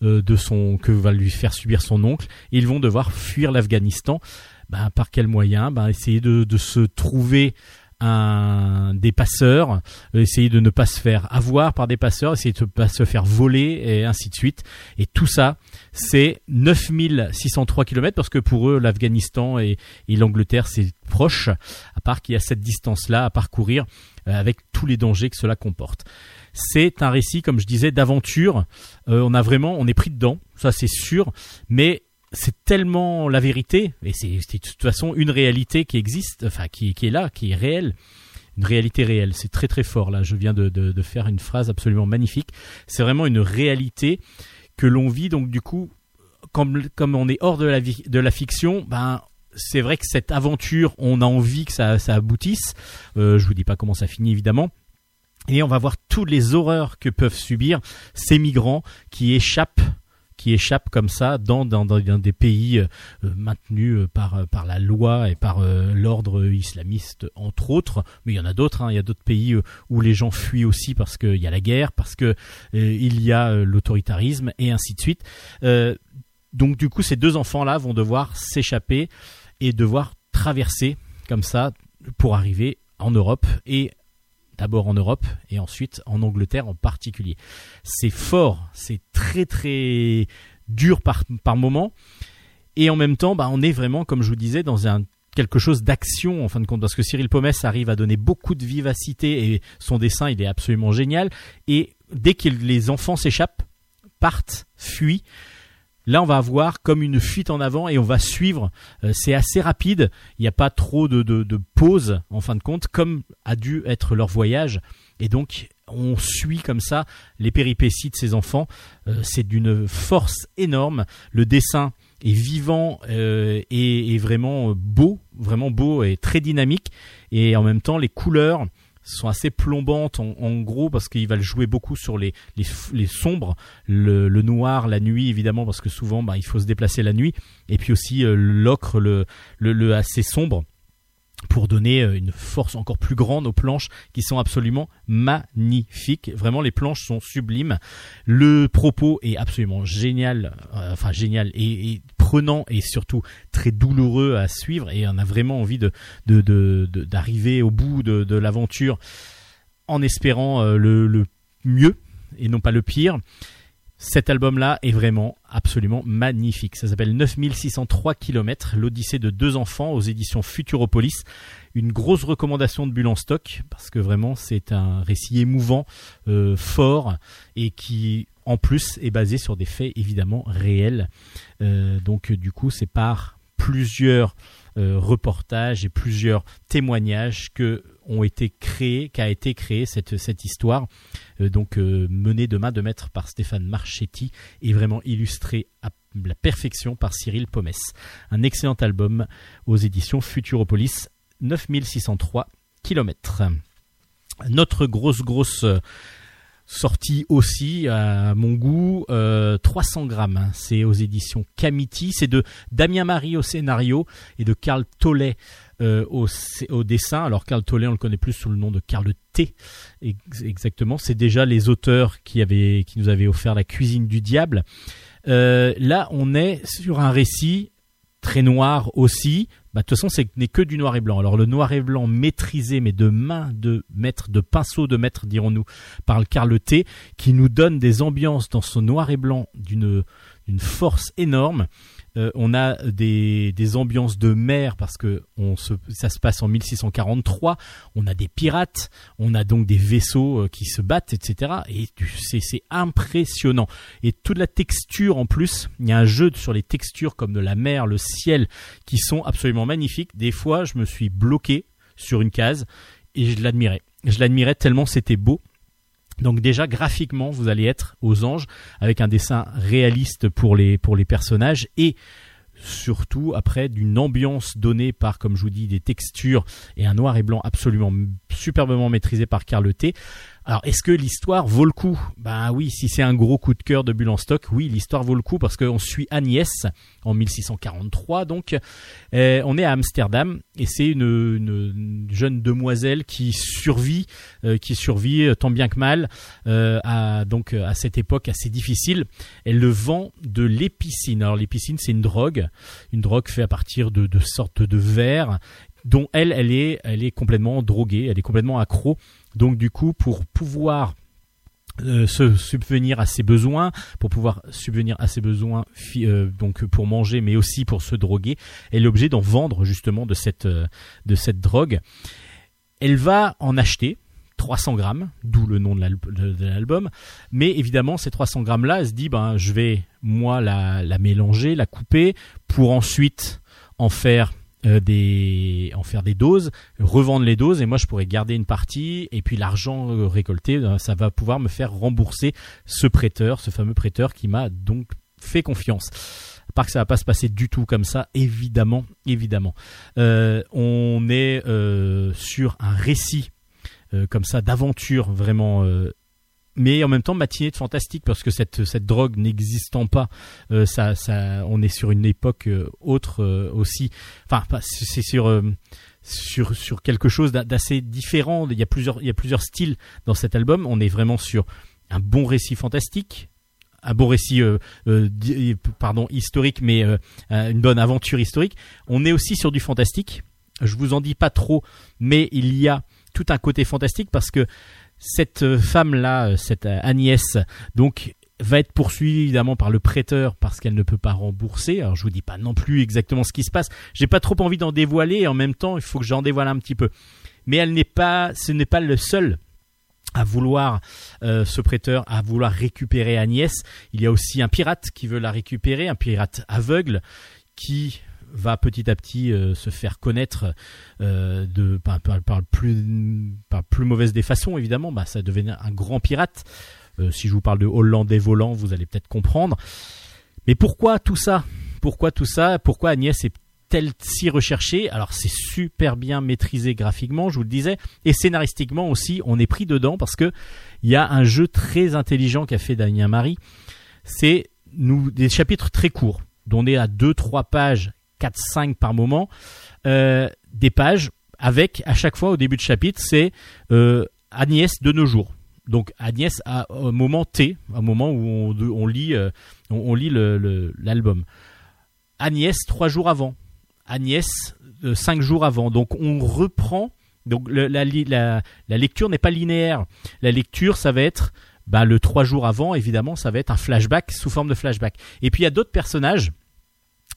de son que va lui faire subir son oncle et ils vont devoir fuir l'Afghanistan ben, par quel moyen ben, Essayer de, de se trouver un, des passeurs, essayer de ne pas se faire avoir par des passeurs, essayer de ne pas se faire voler et ainsi de suite. Et tout ça, c'est 9603 km parce que pour eux, l'Afghanistan et, et l'Angleterre, c'est proche, à part qu'il y a cette distance-là à parcourir euh, avec tous les dangers que cela comporte. C'est un récit, comme je disais, d'aventure. Euh, on a vraiment, on est pris dedans, ça c'est sûr, mais c'est tellement la vérité, et c'est de toute façon une réalité qui existe, enfin qui, qui, est là, qui est réelle, une réalité réelle. C'est très très fort là. Je viens de, faire une phrase absolument magnifique. C'est vraiment une réalité que l'on vit. Donc du coup, comme, comme on est hors de la, de la fiction, ben c'est vrai que cette aventure, on a envie que ça, ça aboutisse. Euh, je vous dis pas comment ça finit évidemment. Et on va voir toutes les horreurs que peuvent subir ces migrants qui échappent qui échappent comme ça dans, dans, des pays euh, maintenus euh, par, euh, par la loi et par l'ordre islamiste, entre autres. Mais il y en a d'autres. Hein. Il y a d'autres pays où les gens fuient aussi parce qu'il y a la guerre, parce que il y a l'autoritarisme et ainsi de suite. donc du coup, ces deux enfants-là vont devoir s'échapper et devoir traverser comme ça pour arriver en Europe et d'abord en Europe et ensuite en Angleterre en particulier. C'est fort, c'est très très dur par, par moment. Et en même temps, bah, on est vraiment, comme je vous disais, dans quelque chose d'action en fin de compte parce que Cyril Pomès arrive à donner beaucoup de vivacité et son dessin il est absolument génial et dès que les enfants s'échappent partent fuient Là, on va avoir comme une fuite en avant et on va suivre. Euh, c'est assez rapide. Il n'y a pas trop de, de, pause en fin de compte, comme a dû être leur voyage. Et donc, on suit comme ça les péripéties de ces enfants. Euh, c'est d'une force énorme. Le dessin est vivant euh, et, et, vraiment beau, vraiment beau et très dynamique. Et en même temps, les couleurs sont assez plombantes en, gros parce qu'il va le jouer beaucoup sur les, les, les sombres, le, le, noir, la nuit évidemment parce que souvent bah, il faut se déplacer la nuit. Et puis aussi euh, l'ocre, le, le, le assez sombre pour donner euh, une force encore plus grande aux planches qui sont absolument magnifiques. Vraiment, les planches sont sublimes. Le propos est absolument génial, euh, enfin génial et, prenant et surtout très douloureux à suivre. Et on a vraiment envie de d'arriver au bout de, l'aventure en espérant euh, le mieux et non pas le pire. Cet album-là est vraiment absolument magnifique. Ça s'appelle 9603 km, l'Odyssée de deux enfants aux éditions Futuropolis. Une grosse recommandation de Bulle en stock parce que vraiment c'est un récit émouvant, euh, fort et qui en plus est basé sur des faits évidemment réels. Euh, donc du coup c'est par plusieurs reportages et plusieurs témoignages que ont été créés, qu'a été créée cette, cette histoire, euh, donc euh, menée de main de maître par Stéphane Marchetti et vraiment illustrée à la perfection par Cyril Pomès. Un excellent album aux éditions Futuropolis, 9603 km. Notre grosse grosse sorti aussi à mon goût 300 euh, grammes. C'est aux éditions Camiti c'est de Damien Marie au scénario et de Carl Tollet euh, au, dessin. Alors Carl Tollet on le connaît plus sous le nom de Carl T exactement. C'est déjà les auteurs qui nous avaient offert la cuisine du diable. Euh, là on est sur un récit très noir aussi bah, de toute façon, ce n'est que du noir et blanc. Alors le noir et blanc maîtrisé, mais de main de maître, de pinceau de maître, dirons-nous, par le Carl T, qui nous donne des ambiances dans ce noir et blanc d'une force énorme. Euh, on a des, des, ambiances de mer parce que ça se passe en 1643. On a des pirates, on a donc des vaisseaux euh, qui se battent, etc. Et c'est impressionnant. Et toute la texture en plus, il y a un jeu sur les textures comme de la mer, le ciel, qui sont absolument magnifiques. Des fois, je me suis bloqué sur une case et je l'admirais. Je l'admirais tellement c'était beau. Donc déjà graphiquement, vous allez être aux anges avec un dessin réaliste pour les pour les personnages et surtout après d'une ambiance donnée par, comme je vous dis, des textures et un noir et blanc absolument superbement maîtrisé par Carl. Alors, est-ce que l'histoire vaut le coup? Ben oui, si c'est un gros coup de cœur de Bulle stock, oui, l'histoire vaut le coup parce qu'on suit Agnès en 1643. Donc, euh, on est à Amsterdam et c'est une, jeune demoiselle qui survit, euh, qui survit euh, tant bien que mal à donc à cette époque assez difficile. Elle le vend de l'épicine. Alors, l'épicine, c'est une drogue, une drogue faite à partir de, de sortes de verre dont elle, elle est, elle est complètement droguée, elle est complètement accro. Donc du coup, pour pouvoir euh, se subvenir à ses besoins, pour pouvoir subvenir à ses besoins, euh, donc pour manger, mais aussi pour se droguer, elle est obligée d'en vendre justement de cette euh, de cette drogue. Elle va en acheter 300 grammes, d'où le nom de l'album. Mais évidemment, ces 300 grammes là, elle se dit ben je vais moi la, la mélanger, la couper, pour ensuite en faire euh, des en faire des doses, revendre les doses et moi je pourrais garder une partie et puis l'argent euh, récolté euh, ça va pouvoir me faire rembourser ce prêteur, ce fameux prêteur qui m'a donc fait confiance. À part que ça va pas se passer du tout comme ça, évidemment, évidemment. on est sur un récit comme ça d'aventure vraiment mais en même temps matinée de fantastique parce que cette cette drogue n'existant pas euh, ça ça on est sur une époque euh, autre euh, aussi. Enfin c'est sur sur sur quelque chose d'assez différent. Il y a plusieurs il y a plusieurs styles dans cet album. On est vraiment sur un bon récit fantastique un bon récit pardon historique mais une bonne aventure historique. On est aussi sur du fantastique. Je vous en dis pas trop mais il y a tout un côté fantastique parce que cette femme là, cette Agnès, donc va être poursuivie évidemment par le prêteur parce qu'elle ne peut pas rembourser. Alors je vous dis pas non plus exactement ce qui se passe. J'ai pas trop envie d'en dévoiler et en même temps il faut que j'en dévoile un petit peu. Mais elle n'est pas, ce n'est pas le seul à vouloir euh, ce prêteur à vouloir récupérer Agnès. Il y a aussi un pirate qui veut la récupérer, un pirate aveugle qui va petit à petit euh, se faire connaître euh, de par, par, plus par plus mauvaise des façons évidemment. Bah, ça devenait un grand pirate. si je vous parle de hollandais volant, vous allez peut-être comprendre. Mais pourquoi tout ça? Pourquoi tout ça? Pourquoi Agnès est tel si recherché. Alors c'est super bien maîtrisé graphiquement, je vous le disais, et scénaristiquement aussi, on est pris dedans parce que il y a un jeu très intelligent qu'a fait Damien Marie. C'est nous des chapitres très courts, dont on est à 2-3 pages, 4-5 par moment, euh, des pages avec à chaque fois au début de chapitre, c'est euh, Agnès de nos jours. Donc Agnès à un moment T, un moment où on, lit, euh, on, lit l'album. Agnès trois jours avant. Agnès euh, cinq jours avant. Donc on reprend. Donc la, la, lecture n'est pas linéaire. La lecture, ça va être bah, le trois jours avant, évidemment, ça va être un flashback sous forme de flashback. Et puis il y a d'autres personnages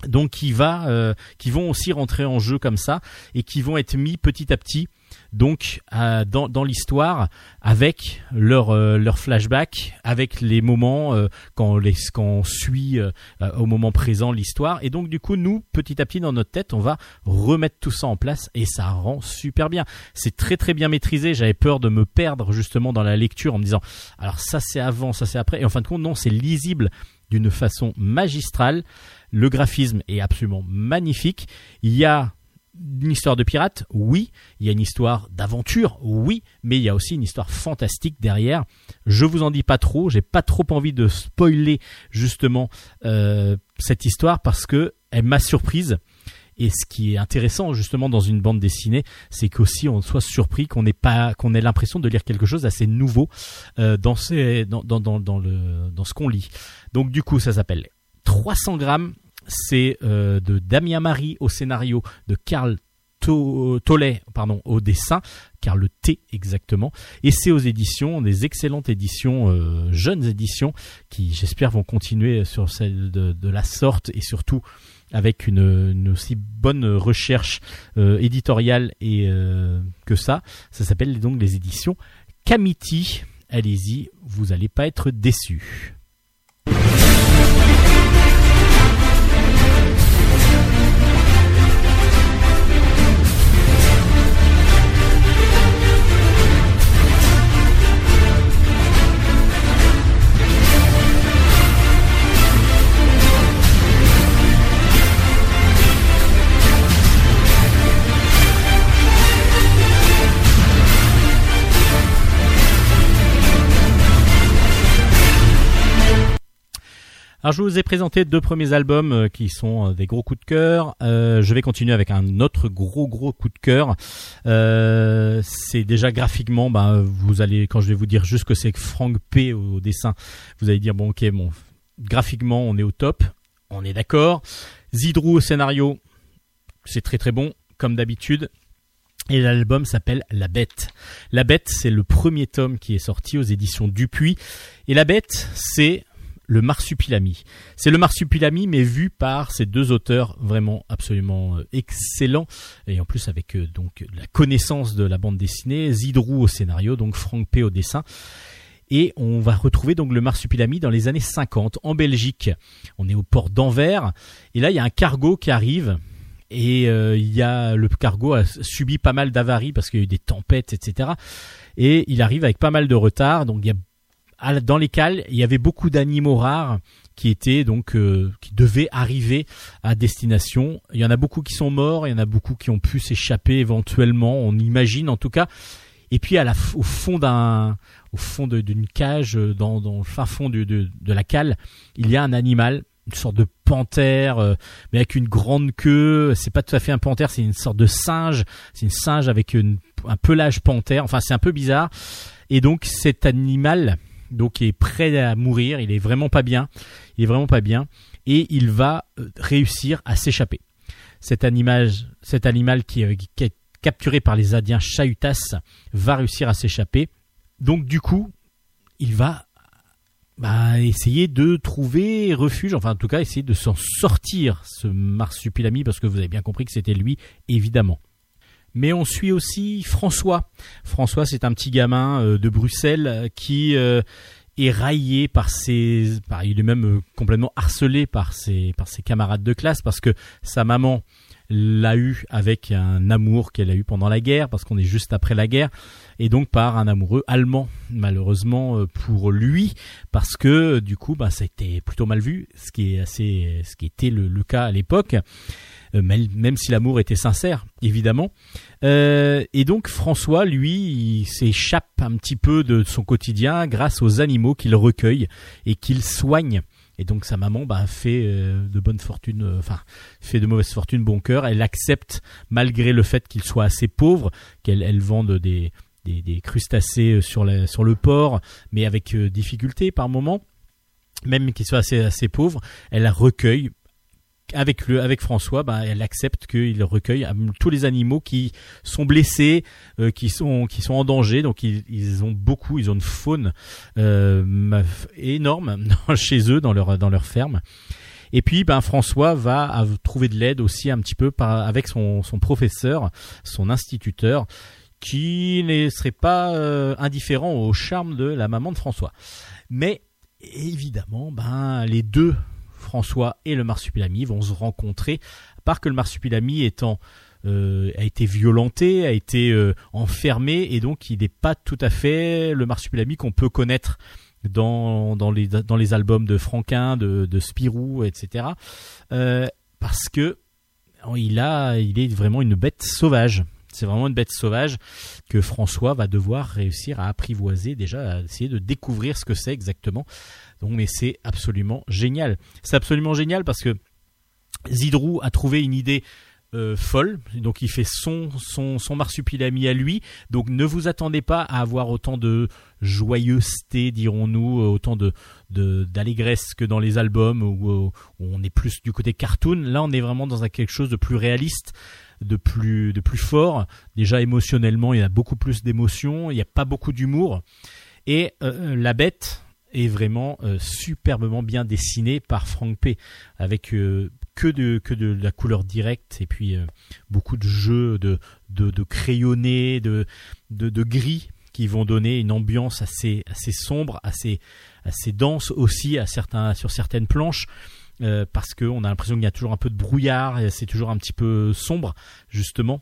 donc qui va euh, qui vont aussi rentrer en jeu comme ça et qui vont être mis petit à petit donc dans, l'histoire avec leur euh, leur flashback avec les moments euh, quand les quand on suit au moment présent l'histoire. Et donc du coup nous petit à petit dans notre tête on va remettre tout ça en place et ça rend super bien. C'est très très bien maîtrisé. J'avais peur de me perdre justement dans la lecture en me disant alors ça c'est avant ça c'est après. Et en fin de compte non c'est lisible d'une façon magistrale le graphisme est absolument magnifique. Il y a une histoire de pirate, oui. Il y a une histoire d'aventure, oui. Mais il y a aussi une histoire fantastique derrière. Je vous en dis pas trop. J'ai pas trop envie de spoiler justement euh, cette histoire parce que elle m'a surprise. Et ce qui est intéressant justement dans une bande dessinée, c'est qu'aussi on soit surpris, qu'on n'ait pas, qu'on ait l'impression de lire quelque chose d'assez nouveau euh, dans, dans ce qu'on lit. Donc du coup, ça s'appelle 300 grammes c'est euh, de Damien Marie au scénario, de Karl Tollet pardon, au dessin, car le T exactement, et c'est aux éditions, des excellentes éditions, euh, jeunes éditions, qui j'espère vont continuer sur celle de, la sorte et surtout avec une, aussi bonne recherche euh, éditoriale et que ça. Ça s'appelle donc les éditions Camiti. Allez-y, vous n'allez pas être déçus. Alors je vous ai présenté deux premiers albums euh, qui sont euh, des gros coups de cœur. Euh, je vais continuer avec un autre gros gros coup de cœur. c'est déjà graphiquement, ben, vous allez quand je vais vous dire juste que c'est Frank P au, dessin, vous allez dire bon ok bon graphiquement on est au top, on est d'accord. Zidrou au scénario, c'est très très bon comme d'habitude. Et l'album s'appelle La Bête. La Bête, c'est le premier tome qui est sorti aux éditions Dupuis. Et La Bête, c'est le marsupilami. C'est le marsupilami mais vu par ces deux auteurs vraiment absolument euh, excellents et en plus avec euh, donc la connaissance de la bande dessinée, Zidrou au scénario, donc Franck P au dessin. Et on va retrouver donc le marsupilami dans les années 50 en Belgique. On est au port d'Anvers et là il y a un cargo qui arrive et euh, il y a le cargo a subi pas mal d'avaries parce qu'il y a eu des tempêtes etc. Et il arrive avec pas mal de retard donc il y a dans les cales, il y avait beaucoup d'animaux rares qui étaient donc euh, qui devaient arriver à destination. Il y en a beaucoup qui sont morts, il y en a beaucoup qui ont pu s'échapper éventuellement, on imagine en tout cas. Et puis à la, au fond d'un au fond d'une cage euh, dans, dans le fin fond de, de, la cale, il y a un animal une sorte de panthère, euh, mais avec une grande queue. C'est pas tout à fait un panthère, c'est une sorte de singe. C'est une singe avec un pelage panthère. Enfin, c'est un peu bizarre. Et donc cet animal, donc il est prêt à mourir, il est vraiment pas bien, il est vraiment pas bien, et il va euh, réussir à s'échapper. Cet animal, cet animal qui, euh, qui, capturé par les Indiens Chahutas, va réussir à s'échapper. Donc du coup, il va bah, essayer de trouver refuge, enfin en tout cas essayer de s'en sortir, ce marsupilami, parce que vous avez bien compris que c'était lui, évidemment. Mais on suit aussi François. François, c'est un petit gamin euh, de Bruxelles qui euh, est raillé par ses, il est même euh, complètement harcelé par ses, par ses camarades de classe parce que sa maman l'a eu avec un amour qu'elle a eu pendant la guerre, parce qu'on est juste après la guerre, et donc par un amoureux allemand, malheureusement euh, pour lui, parce que du coup, bah, ça a été plutôt mal vu, ce qui est assez, ce qui était le, cas à l'époque, euh, même si l'amour était sincère, évidemment. Euh, et donc François, lui, s'échappe un petit peu de son quotidien grâce aux animaux qu'il recueille et qu'il soigne. Et donc sa maman bah, fait euh, de bonne fortune, euh, enfin fait de mauvaise fortune bon cœur. Elle accepte malgré le fait qu'il soit assez pauvre, qu'elle elle vende des, des, des, crustacés euh, sur, sur le port, mais avec difficulté par moment. Même qu'il soit assez, assez pauvre, elle recueille avec le avec François, bah, elle accepte qu'il recueille euh, tous les animaux qui sont blessés, euh, qui sont qui sont en danger. Donc ils, ils ont beaucoup, ils ont une faune euh, énorme chez eux dans leur dans leur ferme. Et puis ben François va trouver de l'aide aussi un petit peu par, avec son, son professeur, son instituteur, qui ne serait pas indifférent au charme de la maman de François. Mais évidemment, ben les deux François et le marsupilami vont se rencontrer, à part que le marsupilami étant euh, a été violenté, a été euh, enfermé, et donc il n'est pas tout à fait le marsupilami qu'on peut connaître dans, dans, les, dans les albums de Franquin, de, Spirou, etc. Euh, parce que il, a, il est vraiment une bête sauvage. C'est vraiment une bête sauvage que François va devoir réussir à apprivoiser, déjà à essayer de découvrir ce que c'est exactement. Donc, mais c'est absolument génial. C'est absolument génial parce que Zidrou a trouvé une idée euh, folle. Donc il fait son, son, son marsupilami à lui. Donc ne vous attendez pas à avoir autant de joyeuseté, dirons-nous, autant de, d'allégresse que dans les albums où, on est plus du côté cartoon. Là, on est vraiment dans quelque chose de plus réaliste, de plus, de plus fort. Déjà émotionnellement, il y a beaucoup plus d'émotions. Il n'y a pas beaucoup d'humour. Et euh, la bête, est vraiment euh, superbement bien dessiné par Frank P. Avec euh, que de que de la couleur directe et puis euh, beaucoup de jeux de de, de crayonnés, de, de, de gris qui vont donner une ambiance assez assez sombre, assez assez dense aussi à certains sur certaines planches. parce qu'on a l'impression qu'il y a toujours un peu de brouillard, et c'est toujours un petit peu sombre justement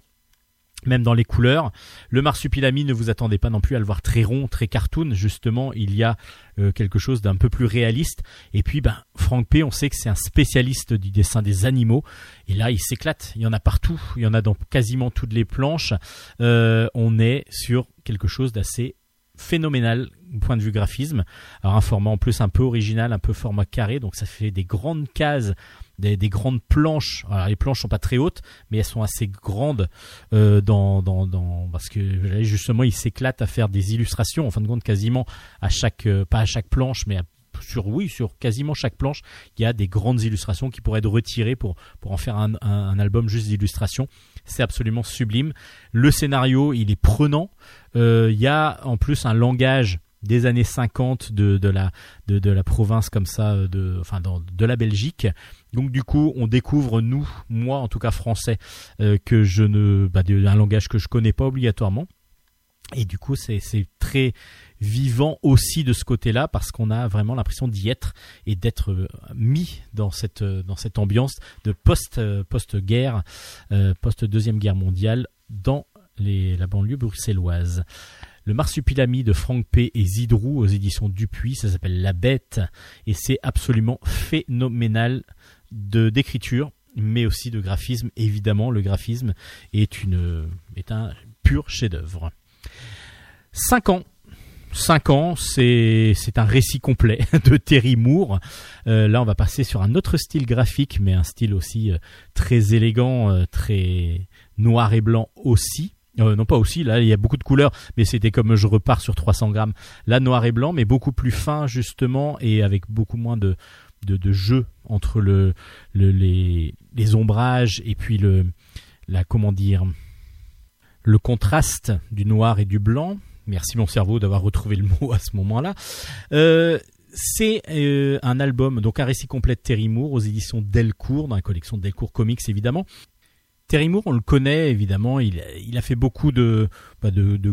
même dans les couleurs. Le marsupilami, ne vous attendez pas non plus à le voir très rond, très cartoon. Justement, il y a euh, quelque chose d'un peu plus réaliste. Et puis, ben, Frank P, on sait que c'est un spécialiste du dessin des animaux. Et là, il s'éclate. Il y en a partout. Il y en a dans quasiment toutes les planches. Euh, on est sur quelque chose d'assez phénoménal point de vue graphisme. Alors un format en plus un peu original, un peu format carré, donc ça fait des grandes cases des, grandes planches. Alors les planches sont pas très hautes, mais elles sont assez grandes euh, dans, dans, dans, parce que justement il s'éclate à faire des illustrations. En fin de compte, quasiment à chaque, euh, pas à chaque planche, mais sur oui, sur quasiment chaque planche, il y a des grandes illustrations qui pourraient être retirées pour pour en faire un, un, album juste d'illustrations. C'est absolument sublime. Le scénario, il est prenant. Euh, il y a en plus un langage des années 50 de, de la de, de, la province comme ça de enfin dans, de la Belgique donc du coup, on découvre nous, moi en tout cas français, euh, que je ne, bah, un langage que je connais pas obligatoirement. Et du coup, c'est très vivant aussi de ce côté-là parce qu'on a vraiment l'impression d'y être et d'être euh, mis dans cette euh, dans cette ambiance de post post guerre, post deuxième guerre mondiale dans les, la banlieue bruxelloise. Le Marsupilami de Frank P. et Zidrou aux éditions Dupuis, ça s'appelle La Bête et c'est absolument phénoménal de d'écriture, mais aussi de graphisme. Évidemment, le graphisme est un pur chef-d'œuvre. 5 ans 5 ans, c'est c'est un récit complet de Terry Moore. Euh, là, on va passer sur un autre style graphique, mais un style aussi euh, très élégant, euh, très noir et blanc aussi. Non pas aussi, là il y a beaucoup de couleurs, mais c'était comme je repars sur 300 grammes. Là noir et blanc, mais beaucoup plus fin justement et avec beaucoup moins de, de, jeu entre le, les, ombrages et puis le la comment dire le contraste du noir et du blanc. Merci mon cerveau d'avoir retrouvé le mot à ce moment-là. Euh, c'est euh, un album, donc un récit complet de Terry Moore aux éditions Delcourt, dans la collection Delcourt Comics évidemment. Terry Moore, on le connaît évidemment, il, a fait beaucoup de, bah,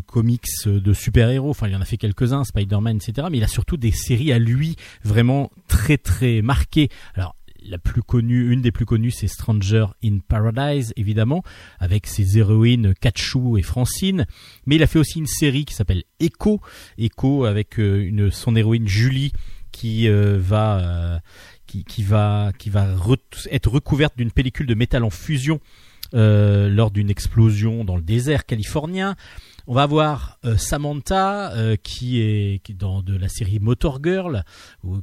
comics de super-héros, enfin il en a fait quelques-uns, Spider-Man, etc. Mais il a surtout des séries à lui vraiment très très marquées. Alors la plus connue, une des plus connues, c'est Stranger in Paradise, évidemment, avec ses héroïnes Kachu et Francine. Mais il a fait aussi une série qui s'appelle Echo, Echo avec euh, son héroïne Julie qui euh, va euh, qui, va qui va être recouverte d'une pellicule de métal en fusion lors d'une explosion dans le désert californien. On va avoir Samantha qui est dans de la série Motor Girl,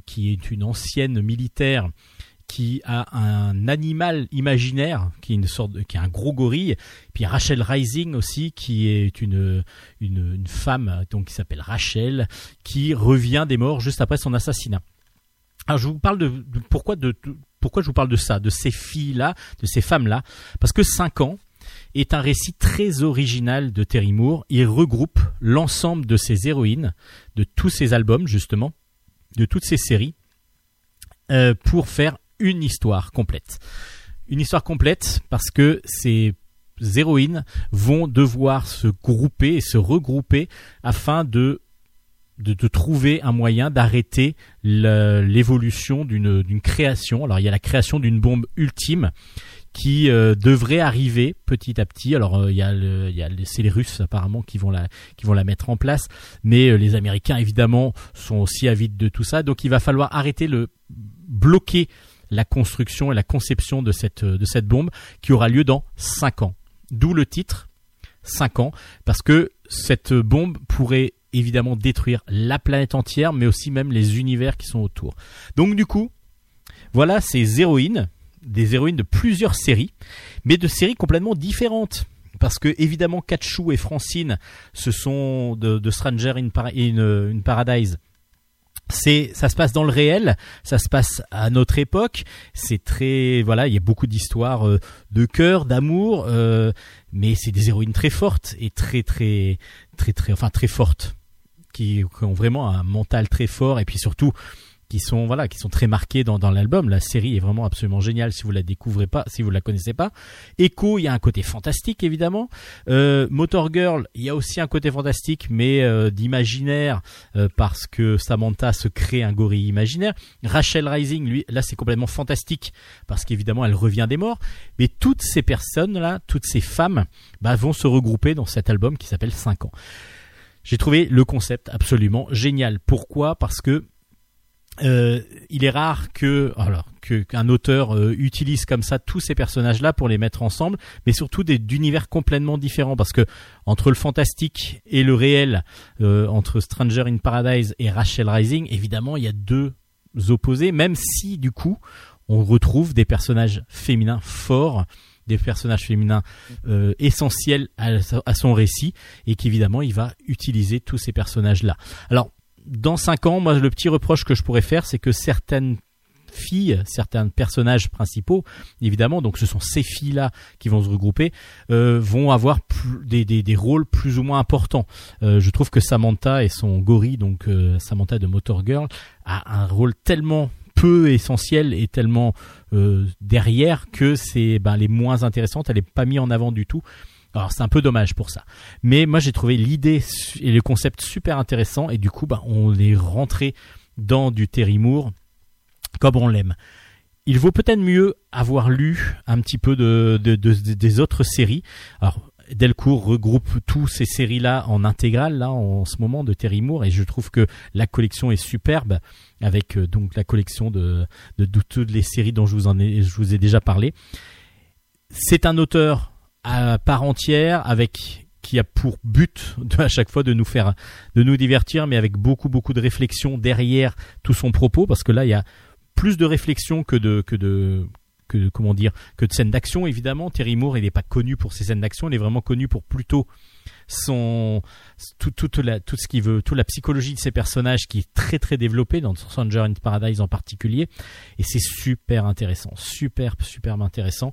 qui est une ancienne militaire qui a un animal imaginaire qui est une sorte de, qui est un gros gorille puis Rachel Rising aussi qui est une une, femme donc qui s'appelle Rachel qui revient des morts juste après son assassinat alors je vous parle de, pourquoi de, pourquoi je vous parle de ça de ces filles là de ces femmes là parce que 5 ans est un récit très original de Terry Moore. Il regroupe l'ensemble de ses héroïnes, de tous ses albums justement, de toutes ses séries, euh, pour faire une histoire complète. Une histoire complète parce que ces héroïnes vont devoir se grouper et se regrouper afin de de, trouver un moyen d'arrêter l'évolution d'une création. Alors il y a la création d'une bombe ultime qui euh, devrait arriver petit à petit. Alors euh, il y a, le, y a c'est les Russes apparemment qui vont la qui vont la mettre en place, mais euh, les Américains évidemment sont aussi avides de tout ça. Donc il va falloir arrêter le bloquer la construction et la conception de cette, de cette bombe qui aura lieu dans 5 ans. D'où le titre 5 ans, parce que cette bombe pourrait évidemment détruire la planète entière, mais aussi même les univers qui sont autour. Donc du coup, voilà ces héroïnes, des héroïnes de plusieurs séries, mais de séries complètement différentes. Parce que évidemment, Kachu et Francine, ce sont de, Stranger in, in Paradise, c'est ça se passe dans le réel, ça se passe à notre époque. C'est très voilà, il y a beaucoup d'histoires euh, de cœur, d'amour, euh, mais c'est des héroïnes très fortes et très très très très enfin très fortes qui ont vraiment un mental très fort et puis surtout qui sont voilà qui sont très marqués dans, dans l'album. La série est vraiment absolument géniale si vous la découvrez pas si vous la connaissez pas. Echo il y a un côté fantastique évidemment. Euh, Motor Girl il y a aussi un côté fantastique mais euh, d'imaginaire euh, parce que Samantha se crée un gorille imaginaire. Rachel Rising lui là c'est complètement fantastique parce qu'évidemment elle revient des morts. Mais toutes ces personnes là toutes ces femmes bah, vont se regrouper dans cet album qui s'appelle 5 ans. J'ai trouvé le concept absolument génial. Pourquoi? Parce que euh, il est rare que alors qu'un auteur euh, utilise comme ça tous ces personnages là pour les mettre ensemble mais surtout des d'univers complètement différents. Parce que entre le fantastique et le réel euh, entre Stranger in Paradise et Rachel Rising évidemment il y a deux opposés même si du coup on retrouve des personnages féminins forts des personnages féminins essentiels à, à, son récit et qu'évidemment il va utiliser tous ces personnages là alors dans 5 ans, moi, le petit reproche que je pourrais faire, c'est que certaines filles, certains personnages principaux, évidemment, donc ce sont ces filles-là qui vont se regrouper, euh, vont avoir des, des, rôles plus ou moins importants. Euh, je trouve que Samantha et son gorille, donc euh, Samantha de Motor Girl, a un rôle tellement peu essentiel et tellement derrière que c'est ben, les moins intéressantes, elle n'est pas mise en avant du tout. Alors c'est un peu dommage pour ça. Mais moi j'ai trouvé l'idée et le concept super intéressant et du coup bah, on est rentré dans du Terry Moore comme on l'aime. Il vaut peut-être mieux avoir lu un petit peu de, des autres séries. Alors Delcourt regroupe tous ces séries-là en intégrale là en ce moment de Terry Moore et je trouve que la collection est superbe avec euh, donc la collection de, de, toutes les séries dont je vous en ai je vous ai déjà parlé. C'est un auteur à part entière avec qui a pour but de, à chaque fois de nous faire de nous divertir mais avec beaucoup beaucoup de réflexion derrière tout son propos parce que là il y a plus de réflexion que de que de que comment dire que de scènes d'action évidemment. Terry Moore il n'est pas connu pour ses scènes d'action il est vraiment connu pour plutôt son tout, toute la tout ce qu'il veut toute la psychologie de ses personnages qui est très très développée dans Stranger in Paradise en particulier. Et c'est super intéressant super super intéressant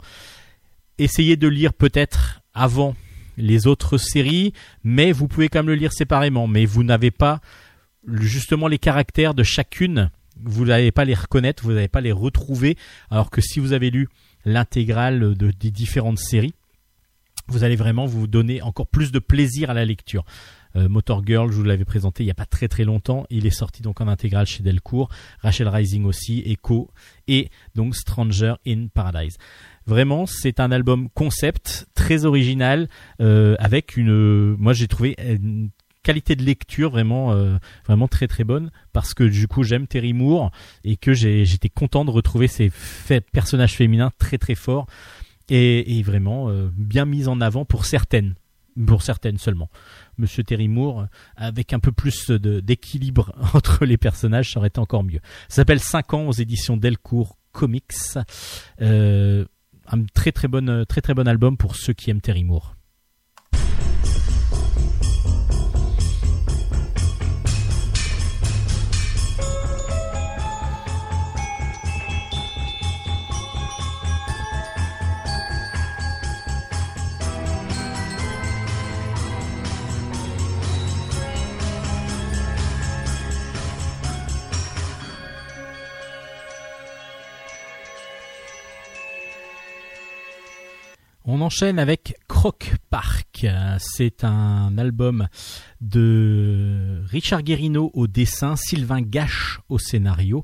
essayez de lire peut-être avant les autres séries, mais vous pouvez quand même le lire séparément. Mais vous n'avez pas justement les caractères de chacune. Vous n'allez pas les reconnaître, vous n'allez pas les retrouver. Alors que si vous avez lu l'intégrale de, des différentes séries, vous allez vraiment vous donner encore plus de plaisir à la lecture. Euh, Motor Girl, je vous l'avais présenté il n'y a pas très très longtemps. Il est sorti donc en intégrale chez Delcourt. Rachel Rising aussi, Echo et donc Stranger in Paradise. Vraiment, c'est un album concept très original euh, avec une. Moi, j'ai trouvé une qualité de lecture vraiment euh, vraiment très très bonne parce que du coup j'aime Terry Moore et que j'étais content de retrouver ces personnages féminins très très forts et, et vraiment euh, bien mis en avant pour certaines pour certaines seulement. Monsieur Terry Moore, avec un peu plus d'équilibre entre les personnages, ça aurait été encore mieux. Ça s'appelle 5 ans aux éditions Delcourt Comics. Euh, un très très bon, très très bon album pour ceux qui aiment Terry Moore. On enchaîne avec Croc Park. C'est un album de Richard Guérino au dessin, Sylvain Gache au scénario.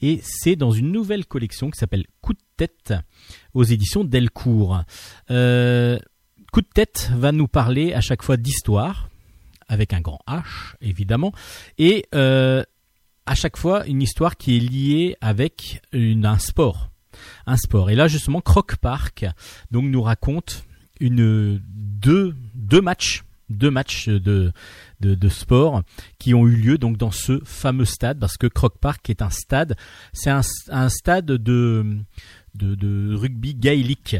Et c'est dans une nouvelle collection qui s'appelle Coup de tête aux éditions Delcourt. Euh, Coup de tête va nous parler à chaque fois d'histoire, avec un grand H évidemment, et euh, à chaque fois une histoire qui est liée avec un sport sport. Et là justement, Croc Park donc nous raconte une deux deux matchs deux matchs de, de, sport qui ont eu lieu donc dans ce fameux stade parce que Croc Park est un stade c'est un, stade de, de, de rugby gaélique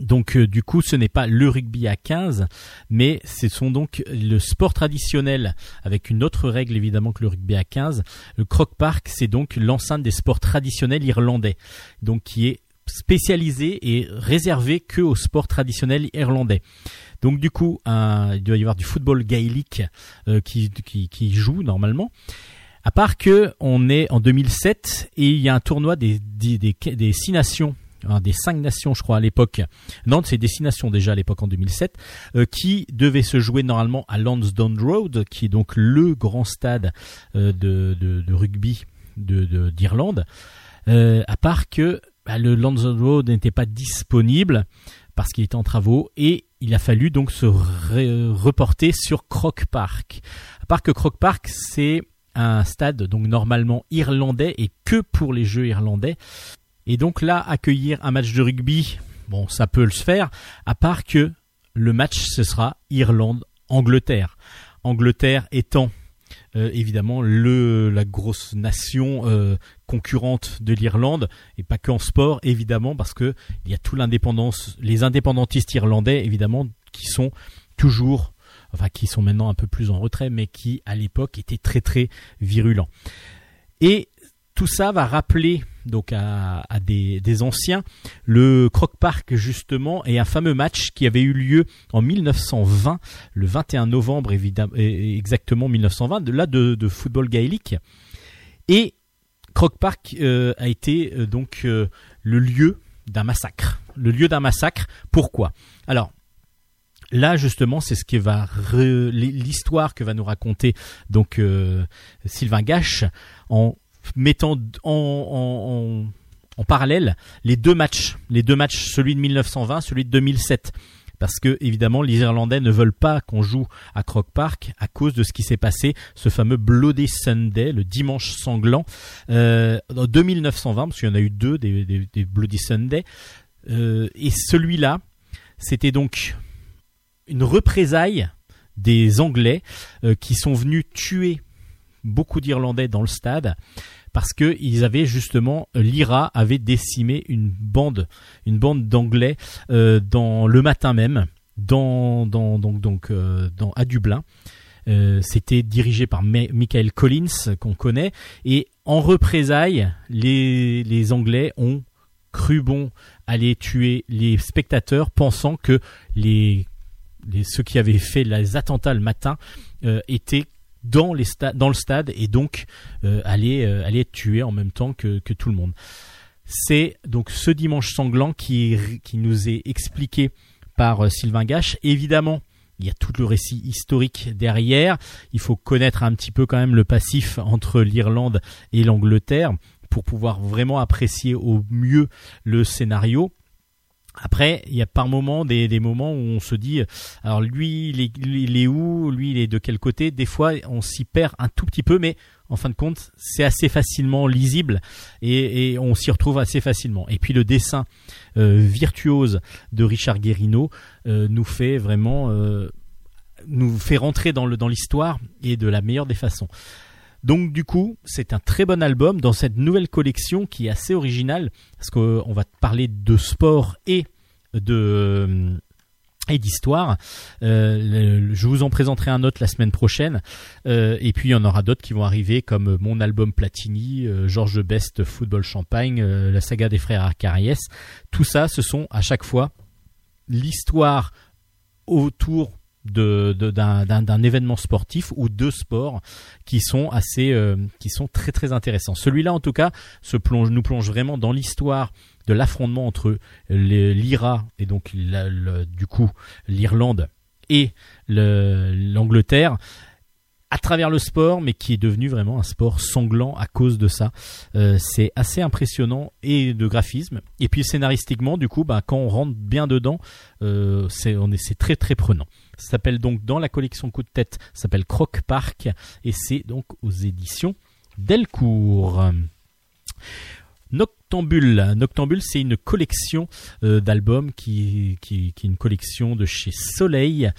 donc euh, du coup, ce n'est pas le rugby à 15, mais ce sont donc le sport traditionnel avec une autre règle évidemment que le rugby à 15. Le Croc Park, c'est donc l'enceinte des sports traditionnels irlandais, donc qui est spécialisé et réservé que aux sports traditionnels irlandais. Donc du coup, il doit y avoir du football gaélique euh, qui, joue normalement. À part que on est en 2007 et il y a un tournoi des, des, des six nations des cinq nations, je crois, à l'époque. Nantes, c'est Destination déjà à l'époque en 2007, euh, qui devait se jouer normalement à Lansdowne Road, qui est donc le grand stade euh, de, rugby d'Irlande. Euh, à part que bah, le Lansdowne Road n'était pas disponible parce qu'il était en travaux et il a fallu donc se reporter sur Croc Park. À part que Croc Park, c'est un stade donc normalement irlandais et que pour les jeux irlandais. Et donc là, accueillir un match de rugby, bon, ça peut le faire, à part que le match, ce sera Irlande-Angleterre. Angleterre étant euh, évidemment le la grosse nation euh, concurrente de l'Irlande et pas qu'en sport évidemment parce que il y a tout l'indépendance les indépendantistes irlandais évidemment qui sont toujours enfin qui sont maintenant un peu plus en retrait mais qui à l'époque étaient très très virulents et tout ça va rappeler donc à, des, anciens le Croc Park justement et un fameux match qui avait eu lieu en 1920 le 21 novembre exactement 1920 de là de, football gaélique. Et Croc Park euh, a été euh, donc euh, le lieu d'un massacre. Le lieu d'un massacre. Pourquoi? Alors Là justement, c'est ce qui va l'histoire que va nous raconter donc Sylvain Gache en mettant en, parallèle les deux matchs, les deux matchs, celui de 1920, celui de 2007 parce que évidemment les Irlandais ne veulent pas qu'on joue à Croc Park à cause de ce qui s'est passé, ce fameux Bloody Sunday, le dimanche sanglant, euh, en 2920, parce qu'il y en a eu deux des, Bloody Sunday, euh, et celui-là, c'était donc une représaille des Anglais euh, qui sont venus tuer beaucoup d'Irlandais dans le stade parce que ils avaient justement l'IRA avait décimé une bande, d'anglais euh, dans le matin même, donc euh, à Dublin. Euh, c'était dirigé par Michael Collins qu'on connaît et en représailles les Anglais ont cru bon aller tuer les spectateurs pensant que les ceux qui avaient fait les attentats le matin euh, étaient dans, les dans le stade et donc euh, allaient, euh, allaient être tués en même temps que, que tout le monde. C'est donc ce dimanche sanglant qui, qui nous est expliqué par euh, Sylvain Gache. Évidemment, il y a tout le récit historique derrière. Il faut connaître un petit peu quand même le passif entre l'Irlande et l'Angleterre pour pouvoir vraiment apprécier au mieux le scénario. Après, il y a par moments des, moments où on se dit, alors lui, il est, est où, lui, il est de quel côté? Des fois, on s'y perd un tout petit peu, mais en fin de compte, c'est assez facilement lisible et, on s'y retrouve assez facilement. Et puis le dessin euh, virtuose de Richard Guérino euh, nous fait vraiment euh, nous fait rentrer dans l'histoire et de la meilleure des façons. Donc du coup, c'est un très bon album dans cette nouvelle collection qui est assez originale parce qu'on va parler de sport et de et d'histoire. Euh, je vous en présenterai un autre la semaine prochaine. Euh, et puis il y en aura d'autres qui vont arriver comme mon album Platini, euh, Georges Best Football Champagne, euh, la saga des frères Arcariès. Tout ça, ce sont à chaque fois l'histoire autour d'un, événement sportif ou de sport qui sont assez euh, qui sont très très intéressants. Celui-là en tout cas se plonge nous plonge vraiment dans l'histoire de l'affrontement entre l'IRA et donc du coup l'Irlande et l'Angleterre à travers le sport, mais qui est devenu vraiment un sport sanglant à cause de ça. Euh, c'est assez impressionnant et de graphisme. Et puis scénaristiquement, du coup, bah, quand on rentre bien dedans, euh, c'est on est c'est très très prenant. Ça s'appelle donc dans la collection coup de tête, ça s'appelle Croc Park et c'est donc aux éditions Delcourt. Noctambule. Noctambule, c'est une collection euh, d'albums qui, est une collection de chez Soleil.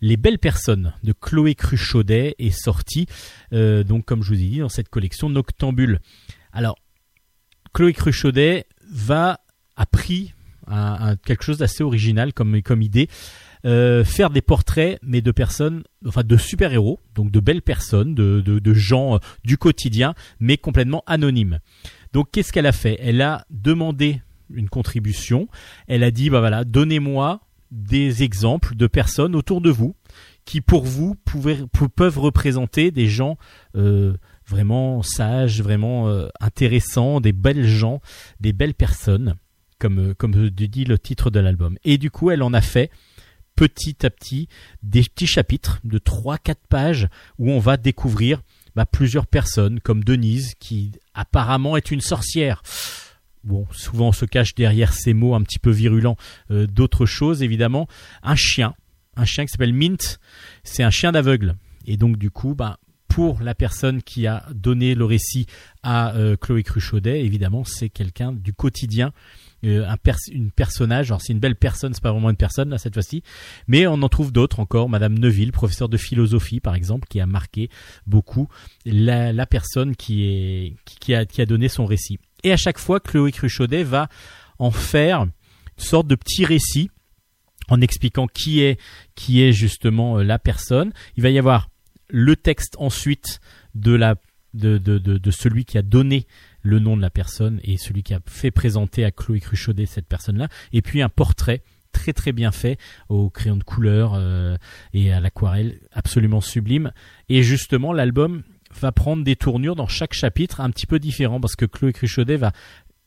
Les belles personnes de Chloé Cruchaudet est sorti, euh, donc comme je vous ai dit, dans cette collection Noctambule. Alors, Chloé Cruchaudet va a pris quelque chose d'assez original comme idée. Euh, faire des portraits, mais de personnes, enfin de super-héros, donc de belles personnes, de, de, gens euh, du quotidien, mais complètement anonymes. Donc qu'est-ce qu'elle a fait? Elle a demandé une contribution. Elle a dit bah voilà, donnez-moi des exemples de personnes autour de vous qui pour vous peuvent représenter des gens euh, vraiment sages, vraiment intéressants, des belles gens, des belles personnes, comme, comme dit le titre de l'album. Et du coup, elle en a fait petit à petit des petits chapitres de 3-4 pages où on va découvrir bah, plusieurs personnes comme Denise qui apparemment est une sorcière bon, souvent on se cache derrière ces mots un petit peu virulents euh, d'autres choses évidemment. Un chien, un chien qui s'appelle Mint, c'est un chien d'aveugle. Et donc du coup, bah, pour la personne qui a donné le récit à euh, Chloé Cruchaudet, évidemment, c'est quelqu'un du quotidien, euh, un une personnage. Alors c'est une belle personne, c'est pas vraiment une personne là cette fois-ci, mais on en trouve d'autres encore. Madame Neuville, professeur de philosophie par exemple, qui a marqué beaucoup la, personne qui a qui a donné son récit. Et à chaque fois, Chloé Cruchaudet va en faire une sorte de petit récit en expliquant qui est qui est justement euh, la personne. Il va y avoir le texte ensuite de la de, de, de, celui qui a donné le nom de la personne et celui qui a fait présenter à Chloé Cruchaudet cette personne-là, et puis un portrait très très bien fait au crayon de couleur euh, et à l'aquarelle, absolument sublime. Et justement, l'album va prendre des tournures dans chaque chapitre un petit peu différents parce que Chloé Cruchaudet va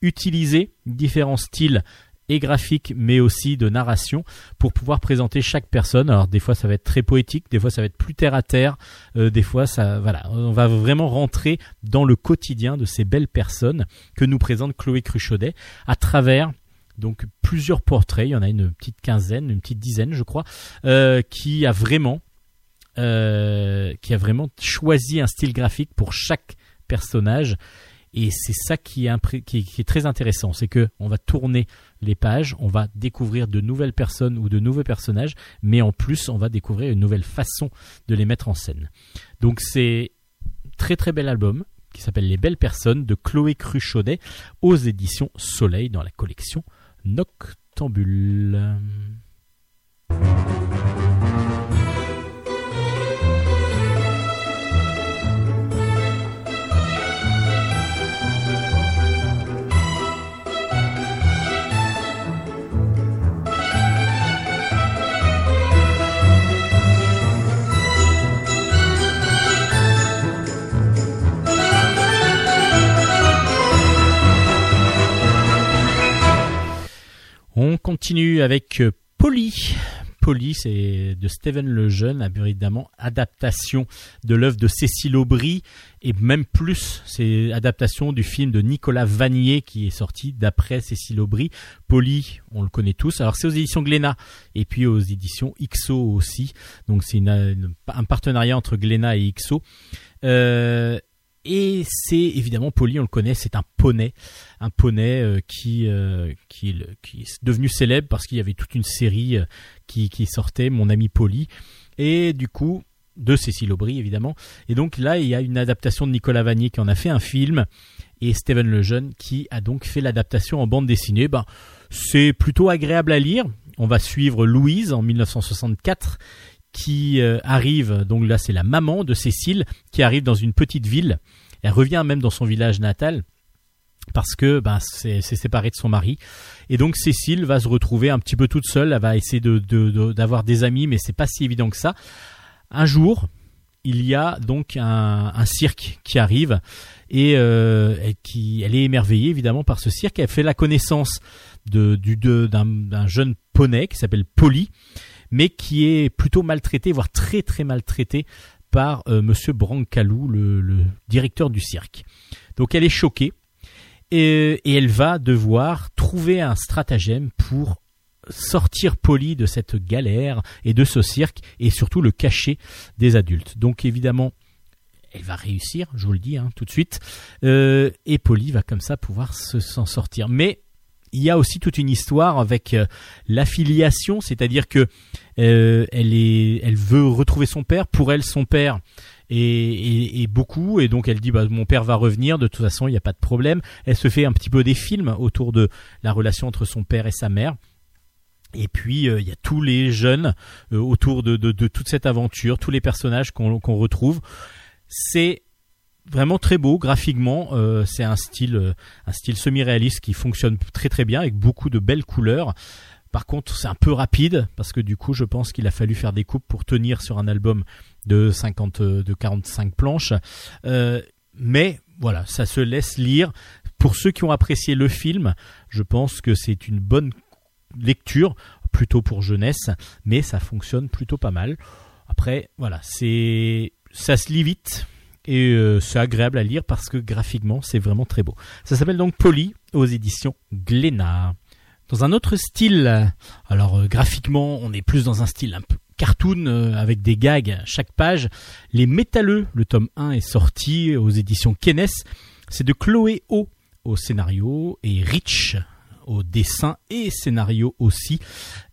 utiliser différents styles et graphiques mais aussi de narration pour pouvoir présenter chaque personne. Alors des fois ça va être très poétique, des fois ça va être plus terre à terre, euh, des fois ça voilà, on va vraiment rentrer dans le quotidien de ces belles personnes que nous présente Chloé Cruchaudet à travers donc plusieurs portraits, il y en a une petite quinzaine, une petite dizaine je crois, euh, qui a vraiment euh, qui a vraiment choisi un style graphique pour chaque personnage. Et c'est ça qui est, qui, est, très intéressant, c'est que on va tourner les pages, on va découvrir de nouvelles personnes ou de nouveaux personnages, mais en plus on va découvrir une nouvelle façon de les mettre en scène. Donc c'est très très bel album qui s'appelle Les Belles Personnes de Chloé Cruchaudet aux éditions Soleil dans la collection Noctambule. Continue avec euh, Polly. Polly, c'est de Steven Lejeune, évidemment, adaptation de l'œuvre de Cécile Aubry, et même plus, c'est adaptation du film de Nicolas Vanier qui est sorti d'après Cécile Aubry. Polly, on le connaît tous. Alors c'est aux éditions Glénat et puis aux éditions XO aussi. Donc c'est un partenariat entre Glénat et XO. Euh, et c'est évidemment Polly, on le connaît, c'est un poney, un poney euh, qui, euh, qui, est devenu célèbre parce qu'il y avait toute une série euh, qui, qui, sortait, Mon ami Polly, et du coup de Cécile Aubry évidemment. Et donc là, il y a une adaptation de Nicolas Vanier qui en a fait un film, et Steven Lejeune qui a donc fait l'adaptation en bande dessinée. Ben, c'est plutôt agréable à lire. On va suivre Louise en 1964 qui euh, arrive, donc là c'est la maman de Cécile, qui arrive dans une petite ville. Elle revient même dans son village natal parce que ben, c'est séparé de son mari. Et donc Cécile va se retrouver un petit peu toute seule, elle va essayer d'avoir de, des amis, mais c'est pas si évident que ça. Un jour, il y a donc un, un cirque qui arrive et euh, qui, elle est émerveillée évidemment par ce cirque. Elle fait la connaissance de, du, d'un, jeune poney qui s'appelle Polly mais qui est plutôt maltraité, voire très très maltraité par euh, Monsieur Brancalou, le, directeur du cirque. Donc elle est choquée et, elle va devoir trouver un stratagème pour sortir Polly de cette galère et de ce cirque et surtout le cacher des adultes. Donc évidemment, elle va réussir, je vous le dis hein, tout de suite, euh, et Polly va comme ça pouvoir s'en sortir. Mais il y a aussi toute une histoire avec euh, l'affiliation, c'est-à-dire que euh, elle est, elle veut retrouver son père. Pour elle, son père est, beaucoup, et donc elle dit bah, mon père va revenir. De toute façon, il n'y a pas de problème. Elle se fait un petit peu des films autour de la relation entre son père et sa mère. Et puis euh, il y a tous les jeunes autour de, toute cette aventure, tous les personnages qu'on retrouve. C'est vraiment très beau graphiquement. Euh, c'est un style, euh, un style semi-réaliste qui fonctionne très très bien avec beaucoup de belles couleurs. Par contre, c'est un peu rapide parce que du coup, je pense qu'il a fallu faire des coupes pour tenir sur un album de 50, de 45 planches. Euh, mais voilà, ça se laisse lire. Pour ceux qui ont apprécié le film, je pense que c'est une bonne lecture, plutôt pour jeunesse, mais ça fonctionne plutôt pas mal. Après, voilà, c'est ça se lit vite, et euh, c'est agréable à lire parce que graphiquement c'est vraiment très beau. Ça s'appelle donc Polly aux éditions Glénat. Dans un autre style, alors euh, graphiquement on est plus dans un style un peu cartoon euh, avec des gags à chaque page. Les Métalleux, le tome 1 est sorti aux éditions Kenes. C'est de Chloé O au scénario et Rich au dessin et scénario aussi.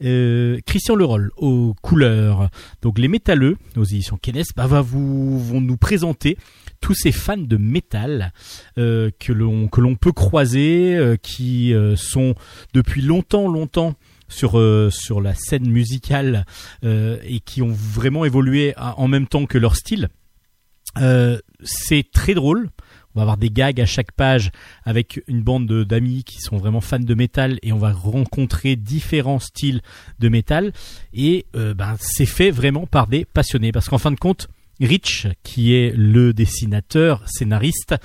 Euh, Christian Leroll aux couleurs. Donc les métalleux aux éditions Kenes bah, va vous, vont nous présenter tous ces fans de métal euh, que l'on peut croiser, euh, qui sont depuis longtemps longtemps sur sur la scène musicale et qui ont vraiment évolué en même temps que leur style. c'est très drôle on va avoir des gags à chaque page avec une bande d'amis qui sont vraiment fans de métal et on va rencontrer différents styles de métal et euh, ben, c'est fait vraiment par des passionnés parce qu'en fin de compte Rich, qui est le dessinateur, scénariste,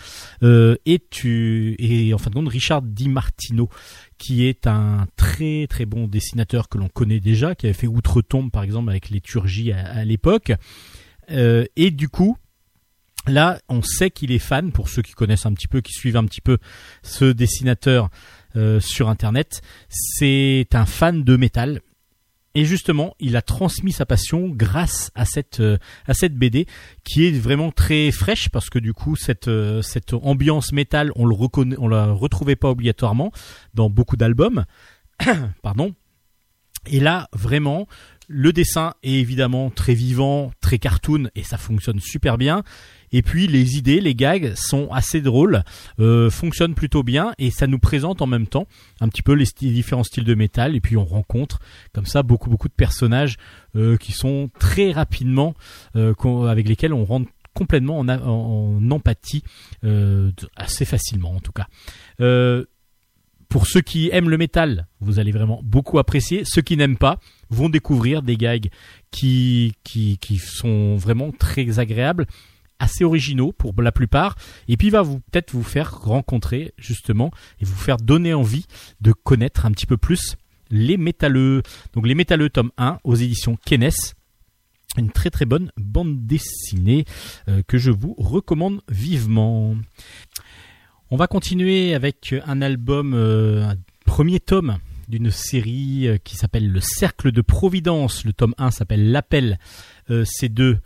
euh, et, tu, et en fin de compte Richard Di Martino, qui est un très très bon dessinateur que l'on connaît déjà, qui avait fait Outre-Tombe par exemple avec les à, l'époque. Euh, et du coup, Là, on sait qu'il est fan, pour ceux qui connaissent un petit peu, qui suivent un petit peu ce dessinateur euh, sur Internet. C'est un fan de métal. Et justement, il a transmis sa passion grâce à cette euh, à cette BD qui est vraiment très fraîche parce que du coup cette euh, cette ambiance métal, on le reconnaît, on la retrouvait pas obligatoirement dans beaucoup d'albums. Pardon. Et là, vraiment, le dessin est évidemment très vivant, très cartoon et ça fonctionne super bien. Et puis les idées, les gags sont assez drôles, euh, fonctionnent plutôt bien et ça nous présente en même temps un petit peu les, différents styles de métal et puis on rencontre comme ça beaucoup beaucoup de personnages euh, qui sont très rapidement euh, avec lesquels on rentre complètement en, empathie assez facilement en tout cas. pour ceux qui aiment le métal, vous allez vraiment beaucoup apprécier. Ceux qui n'aiment pas vont découvrir des gags qui, qui sont vraiment très agréables assez originaux pour la plupart et puis va vous peut-être vous faire rencontrer justement et vous faire donner envie de connaître un petit peu plus Les Métalleux. Donc Les Métalleux tome 1 aux éditions Kenes. Une très très bonne bande dessinée euh, que je vous recommande vivement. On va continuer avec un album, euh, un premier tome d'une série euh, qui s'appelle Le Cercle de Providence. Le tome 1 s'appelle L'Appel. C'est de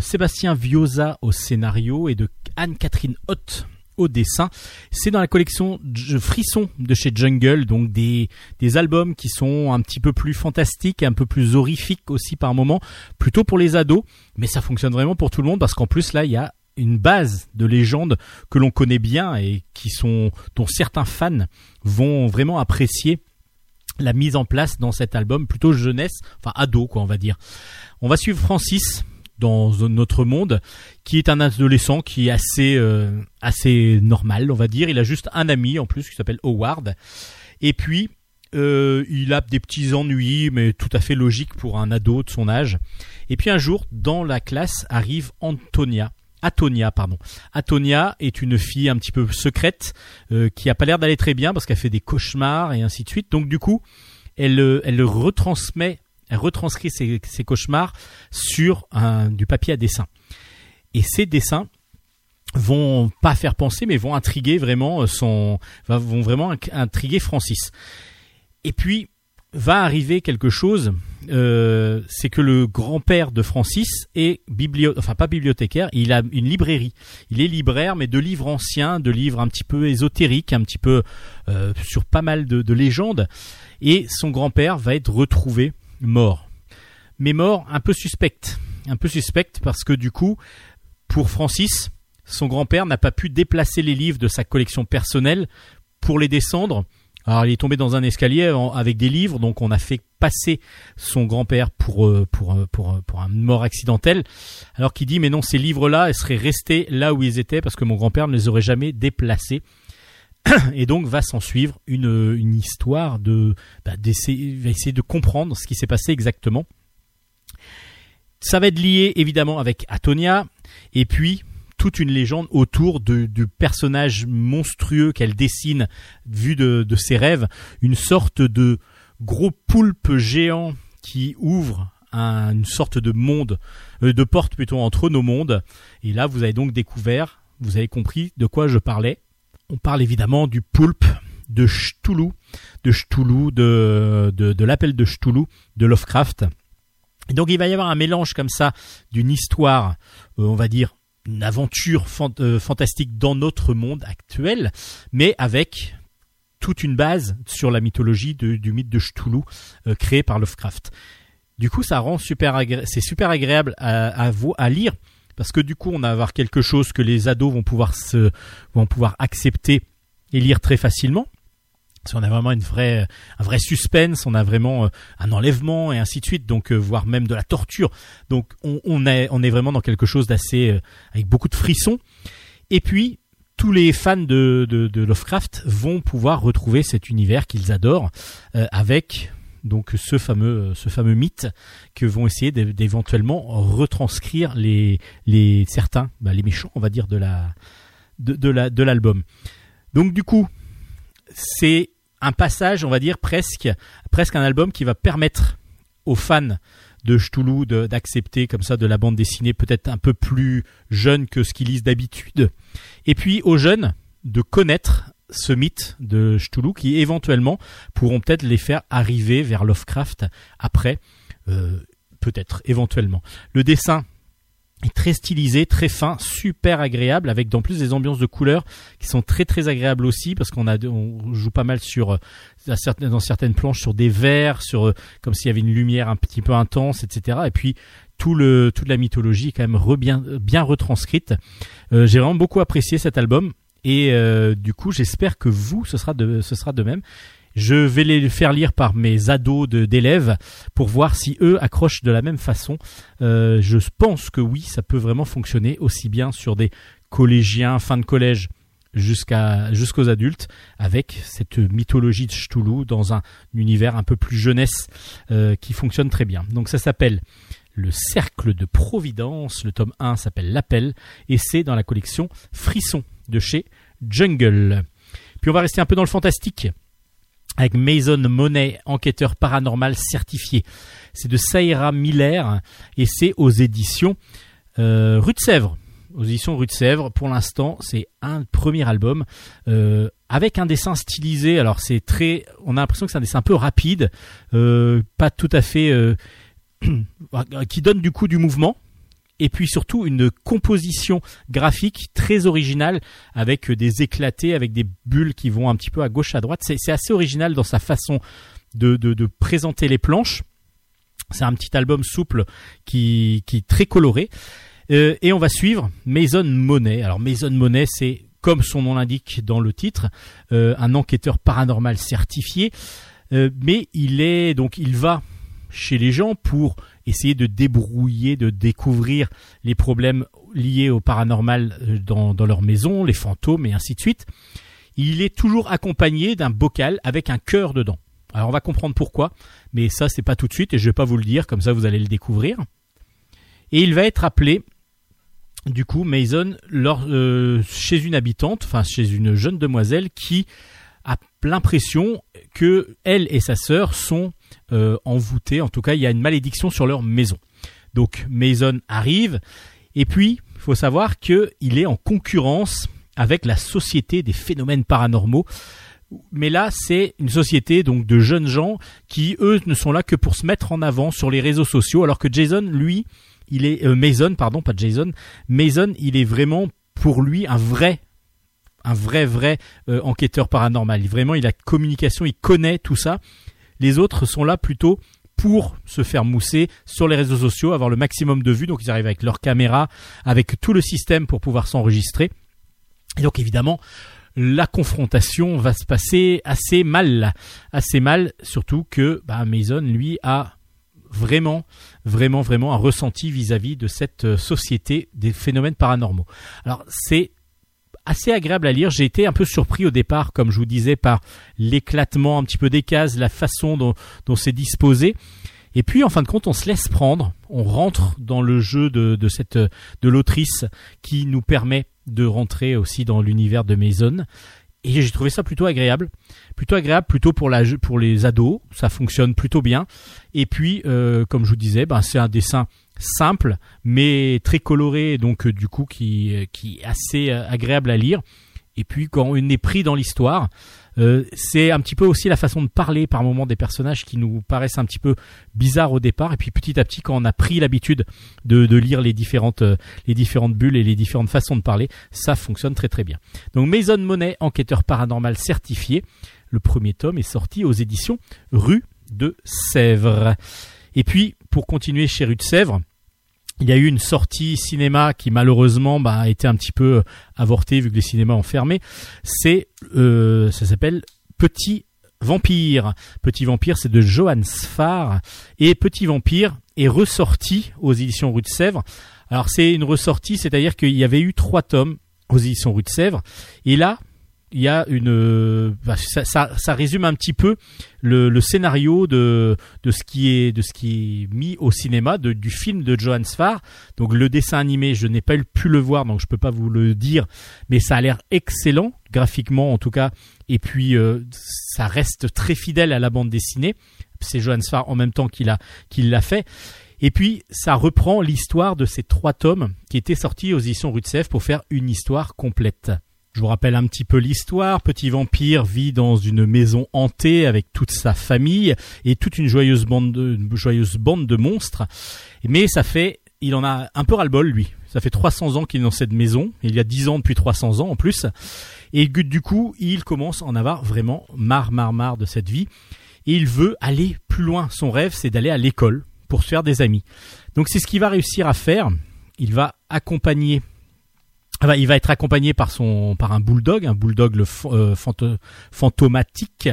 Sébastien Viosa au scénario et de Anne-Catherine Hoth au dessin. C'est dans la collection Frisson de chez Jungle, donc des, des albums qui sont un petit peu plus fantastiques, un peu plus horrifiques aussi par moment, plutôt pour les ados, mais ça fonctionne vraiment pour tout le monde parce qu'en plus là il y a une base de légendes que l'on connaît bien et qui sont dont certains fans vont vraiment apprécier la mise en place dans cet album plutôt jeunesse, enfin ado quoi on va dire. On va suivre Francis dans notre monde, qui est un adolescent qui est assez euh, assez normal, on va dire. Il a juste un ami en plus qui s'appelle Howard. Et puis euh, il a des petits ennuis, mais tout à fait logiques pour un ado de son âge. Et puis un jour, dans la classe arrive Antonia. Atonia, pardon. Atonia est une fille un petit peu secrète euh, qui a pas l'air d'aller très bien parce qu'elle fait des cauchemars et ainsi de suite. Donc du coup, elle, elle retransmet elle retranscrit ses, cauchemars sur du papier à dessin. Et ces dessins vont pas faire penser, mais vont intriguer vraiment intriguer Francis. Et puis va arriver quelque chose, euh, c'est que le grand-père de Francis est enfin pas bibliothécaire, il a une librairie. Il est libraire, mais de livres anciens, de livres un petit peu ésotériques, un petit peu euh, sur pas mal de, de légendes. Et son grand-père va être retrouvé mort. Mais mort un peu suspecte. Un peu suspecte parce que du coup, pour Francis, son grand-père n'a pas pu déplacer les livres de sa collection personnelle pour les descendre. Alors il est tombé dans un escalier avec des livres, donc on a fait passer son grand-père pour, euh, pour, euh, pour, euh, pour un mort accidentel, alors qu'il dit mais non ces livres-là, seraient restés là où ils étaient parce que mon grand-père ne les aurait jamais déplacés. Et donc va s'en suivre une, histoire de bah, d'essayer va essayer de comprendre ce qui s'est passé exactement. Ça va être lié évidemment avec Atonia et puis toute une légende autour du personnage monstrueux qu'elle dessine vu de, de ses rêves, une sorte de gros poulpe géant qui ouvre une sorte de monde, euh, de porte plutôt entre nos mondes. Et là, vous avez donc découvert, vous avez compris de quoi je parlais on parle évidemment du poulpe de Cthulhu, de l'appel de Cthulhu de Lovecraft. donc il va y avoir un mélange comme ça d'une histoire, euh, on va dire, une aventure euh, fantastique dans notre monde actuel, mais avec toute une base sur la mythologie du mythe de Cthulhu euh, créé par Lovecraft. Du coup, ça rend super c'est super agréable à, à, à lire parce que du coup on va avoir quelque chose que les ados vont pouvoir se vont pouvoir accepter et lire très facilement. Si on a vraiment une vraie, un vrai suspense, on a vraiment euh, un enlèvement et ainsi de suite, donc euh, voire même de la torture. Donc on, est, on est vraiment dans quelque chose d'assez euh, avec beaucoup de frissons. Et puis tous les fans de, de, Lovecraft vont pouvoir retrouver cet univers qu'ils adorent avec donc ce fameux ce fameux mythe que vont essayer d'éventuellement retranscrire les certains bah, les méchants on va dire de la de, de la de l'album. Donc du coup c'est un passage on va dire presque presque un album qui va permettre aux fans de Cthulhu d'accepter comme ça de la bande dessinée peut-être un peu plus jeune que ce qu'ils lisent d'habitude. Et puis aux jeunes de connaître ce mythe de Cthulhu qui éventuellement pourront peut-être les faire arriver vers Lovecraft après, euh, peut-être éventuellement. Le dessin est très stylisé, très fin, super agréable, avec en plus des ambiances de couleurs qui sont très très agréables aussi parce qu'on a on joue pas mal sur euh, dans certaines planches sur des verres, sur euh, comme s'il y avait une lumière un petit peu intense, etc. Et puis tout le toute la mythologie est quand même bien bien retranscrite. J'ai vraiment beaucoup apprécié cet album. Et euh, du coup, j'espère que vous, ce sera de, ce sera de même. Je vais les faire lire par mes ados d'élèves pour voir si eux accrochent de la même façon. Euh, je pense que oui, ça peut vraiment fonctionner aussi bien sur des collégiens, fin de collège jusqu'à jusqu'aux adultes avec cette mythologie de Cthulhu dans un univers un peu plus jeunesse euh, qui fonctionne très bien. Donc ça s'appelle le cercle de Providence, le tome 1 s'appelle L'appel et c'est dans la collection Frisson de chez Jungle. Puis on va rester un peu dans le fantastique avec Mason Monet, enquêteur paranormal certifié. C'est de Saïra Miller et c'est aux éditions euh, Rue de Sèvres. Aux éditions Rue de Sèvres, pour l'instant, c'est un premier album euh, avec un dessin stylisé. Alors c'est très, on a l'impression que c'est un dessin un peu rapide, euh, pas tout à fait, qui donne du coup du mouvement et puis surtout une composition graphique très originale avec des éclatés, avec des bulles qui vont un petit peu à gauche à droite. C'est assez original dans sa façon de, présenter les planches. C'est un petit album souple qui, est très coloré. Euh, et on va suivre Mason Monet. Alors Mason Monet, c'est comme son nom l'indique dans le titre, euh, un enquêteur paranormal certifié. Euh, mais il est donc il va chez les gens pour essayer de débrouiller, de découvrir les problèmes liés au paranormal euh, dans, leur maison, les fantômes et ainsi de suite. Il est toujours accompagné d'un bocal avec un cœur dedans. Alors on va comprendre pourquoi, mais ça c'est pas tout de suite et je vais pas vous le dire, comme ça vous allez le découvrir. Et il va être appelé, du coup, Mason, euh, chez une habitante, enfin chez une jeune demoiselle qui a l'impression que elle et sa sœur sont envoûtés. En tout cas, il y a une malédiction sur leur maison. Donc Mason arrive et puis il faut savoir qu'il est en concurrence avec la société des phénomènes paranormaux. Mais là, c'est une société donc de jeunes gens qui eux ne sont là que pour se mettre en avant sur les réseaux sociaux, alors que Jason, lui, il est euh, Mason, pardon, pas Jason. Mason, il est vraiment pour lui un vrai un vrai vrai euh, enquêteur paranormal. Vraiment, il a communication, il connaît tout ça. Les autres sont là plutôt pour se faire mousser sur les réseaux sociaux, avoir le maximum de vues. Donc ils arrivent avec leur caméra, avec tout le système pour pouvoir s'enregistrer. Et donc évidemment, la confrontation va se passer assez mal, assez mal, surtout que bah, Mason lui a vraiment, vraiment, vraiment un ressenti vis-à-vis -vis de cette euh, société des phénomènes paranormaux. Alors c'est assez agréable à lire. J'ai été un peu surpris au départ, comme je vous disais, par l'éclatement un petit peu des cases, la façon dont, c'est disposé. Et puis, en fin de compte, on se laisse prendre, on rentre dans le jeu de, cette de l'autrice qui nous permet de rentrer aussi dans l'univers de Maison. Et j'ai trouvé ça plutôt agréable, plutôt agréable, plutôt pour la pour les ados, ça fonctionne plutôt bien. Et puis, euh, comme je vous disais, ben c'est un dessin simple mais très coloré donc euh, du coup qui euh, qui est assez euh, agréable à lire. Et puis quand on est pris dans l'histoire c'est un petit peu aussi la façon de parler par moment des personnages qui nous paraissent un petit peu bizarres au départ. Et puis petit à petit quand on a pris l'habitude de, de, lire les différentes les différentes bulles et les différentes façons de parler ça fonctionne très très bien. Donc Maison Monet enquêteur paranormal certifié. Le premier tome est sorti aux éditions Rue de Sèvres. Et puis pour continuer chez Rue de Sèvres il y a eu une sortie cinéma qui malheureusement bah, a été un petit peu avortée vu que les cinémas ont fermé. C'est, euh, ça s'appelle Petit Vampire. Petit Vampire, c'est de Johan Sfar et Petit Vampire est ressorti aux éditions Rue de Sèvres. Alors c'est une ressortie, c'est-à-dire qu'il y avait eu trois tomes aux éditions Rue de Sèvres et là il y a une bah, ça, résume un petit peu le, scénario de, de ce qui est de ce qui est mis au cinéma de, du film de Johan Sfar. Donc le dessin animé je n'ai pas pu le voir donc je peux pas vous le dire mais ça a l'air excellent graphiquement en tout cas. Et puis euh, ça reste très fidèle à la bande dessinée. C'est Johan Sfar en même temps qu'il l'a fait. Et puis, ça reprend l'histoire de ces trois tomes qui étaient sortis aux éditions Rutsef pour faire une histoire complète. Je vous rappelle un petit peu l'histoire. Petit vampire vit dans une maison hantée avec toute sa famille et toute une joyeuse bande de, monstres. Mais ça fait, il en a un peu ras-le-bol lui. Ça fait 300 ans qu'il est dans cette maison. Il y a 10 ans depuis 300 ans en plus. Et du coup, il commence à en avoir vraiment marre, marre, marre de cette vie. Et il veut aller plus loin. Son rêve, c'est d'aller à l'école pour se faire des amis. Donc c'est ce qu'il va réussir à faire. Il va accompagner ah bah, il va être accompagné par son par un bulldog, un bulldog le euh, fantomatique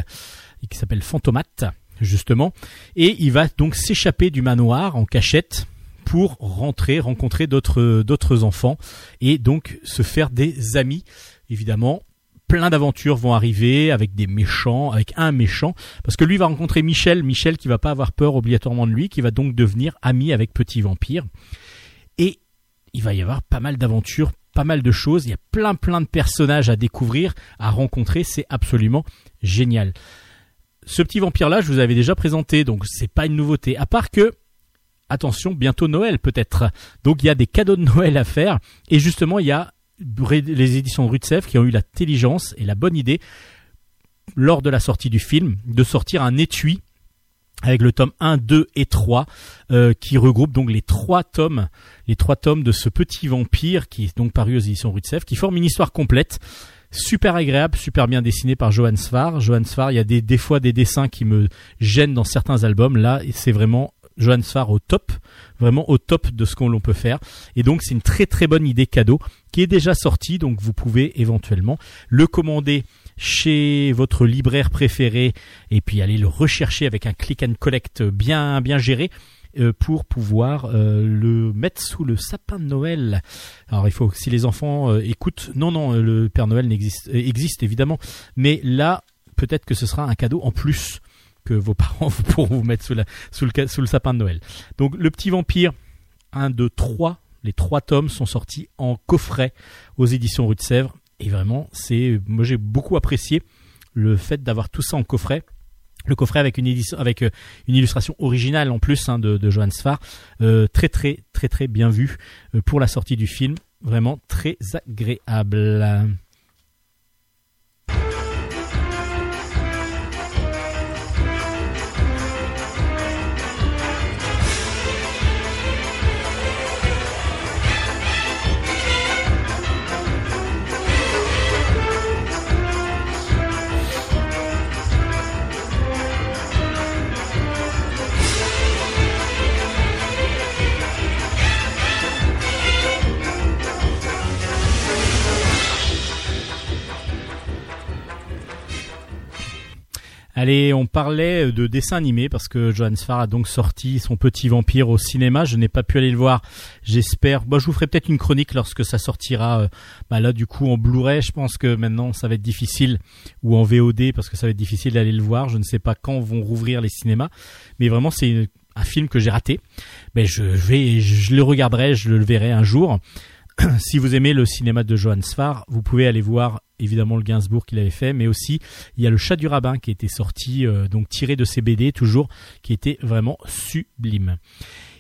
qui s'appelle Fantomate justement, et il va donc s'échapper du manoir en cachette pour rentrer, rencontrer d'autres d'autres enfants et donc se faire des amis. Évidemment, plein d'aventures vont arriver avec des méchants, avec un méchant, parce que lui va rencontrer Michel, Michel qui va pas avoir peur obligatoirement de lui, qui va donc devenir ami avec Petit Vampire. Et il va y avoir pas mal d'aventures pas mal de choses, il y a plein plein de personnages à découvrir, à rencontrer, c'est absolument génial. ce petit vampire là, je vous avais déjà présenté, donc c'est pas une nouveauté. À part que attention, bientôt Noël peut-être. Donc il y a des cadeaux de Noël à faire et justement il y a les éditions Rutsev qui ont eu l'intelligence et la bonne idée lors de la sortie du film de sortir un étui avec le tome 1, 2 et 3 euh, qui regroupe donc les trois tomes, les trois tomes de ce petit vampire qui est donc paru aux éditions Rutsev, qui forme une histoire complète, super agréable, super bien dessiné par Johan Svar. Johan Svar, il y a des, des fois des dessins qui me gênent dans certains albums. Là, c'est vraiment Johan Svar au top, vraiment au top de ce qu'on l'on peut faire. Et donc c'est une très très bonne idée cadeau qui est déjà sortie, donc vous pouvez éventuellement le commander chez votre libraire préféré et puis aller le rechercher avec un click and collect bien bien géré euh, pour pouvoir euh, le mettre sous le sapin de Noël. Alors il faut si les enfants euh, écoutent, non non, le Père Noël n'existe existe évidemment, mais là peut-être que ce sera un cadeau en plus que vos parents pourront vous mettre sous, le, sapin de Noël. Donc le petit vampire, un de trois, les trois tomes sont sortis en coffret aux éditions Rue de Sèvres. Et vraiment, c'est, moi j'ai beaucoup apprécié le fait d'avoir tout ça en coffret. Le coffret avec une euh, illustration originale en plus hein, de, de Johann Sfar, euh, très très très très bien vu euh, pour la sortie du film, vraiment très agréable. Allez, on parlait de dessin animé parce que Johannes Farr a donc sorti son petit vampire au cinéma. Je n'ai pas pu aller le voir. J'espère. Bah, je vous ferai peut-être une chronique lorsque ça sortira. Euh, bah là, du coup, en Blu-ray, je pense que maintenant, ça va être difficile ou en VOD parce que ça va être difficile d'aller le voir. Je ne sais pas quand vont rouvrir les cinémas, mais vraiment, c'est un film que j'ai raté. Mais je vais, je le regarderai, je le verrai un jour. si vous aimez le cinéma de Johannes Farr, vous pouvez aller voir évidemment le Gainsbourg qu'il avait fait, mais aussi il y a le Chat du rabbin qui était sorti, euh, donc tiré de ses BD toujours, qui était vraiment sublime.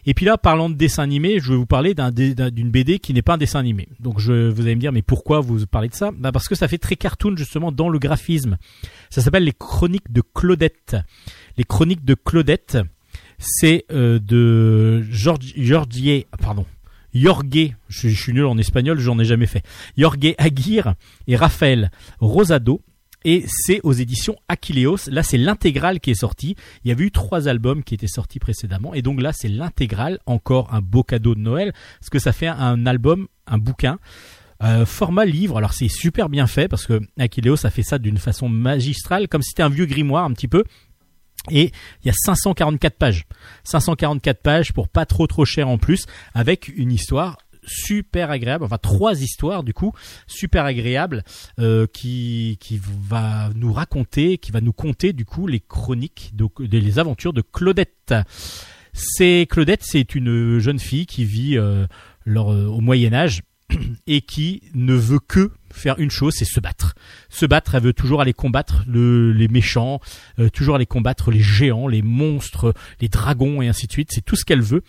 Et puis là, parlant de dessin animé, je vais vous parler d'une BD qui n'est pas un dessin animé. Donc je, vous allez me dire, mais pourquoi vous parlez de ça? Bah Parce que ça fait très cartoon justement dans le graphisme. Ça s'appelle les Chroniques de Claudette. Les Chroniques de Claudette, c'est euh, de George, Georgier, pardon, Jorge, je, suis nul en espagnol, j'en ai jamais fait. Jorge Aguirre et Raphaël Rosado. Et c'est aux éditions Aquileos. Là, c'est l'intégrale qui est sortie. Il y avait eu trois albums qui étaient sortis précédemment. Et donc là, c'est l'intégrale. Encore un beau cadeau de Noël. Parce que ça fait un album, un bouquin. Euh, format livre, alors c'est super bien fait parce que Aquileos a fait ça d'une façon magistrale, comme si c'était un vieux grimoire un petit peu, et il y a 544 pages. 544 pages pour pas trop trop cher en plus, avec une histoire super agréable, enfin trois histoires du coup super agréables euh, qui qui va nous raconter, qui va nous conter du coup les chroniques, de, les aventures de Claudette. C'est Claudette, c'est une jeune fille qui vit euh, euh au Moyen Âge et qui ne veut que faire une chose, c'est se battre. Se battre, elle veut toujours aller combattre les méchants, euh, toujours aller combattre les géants, les monstres, les dragons et ainsi de suite. C'est tout ce qu'elle veut.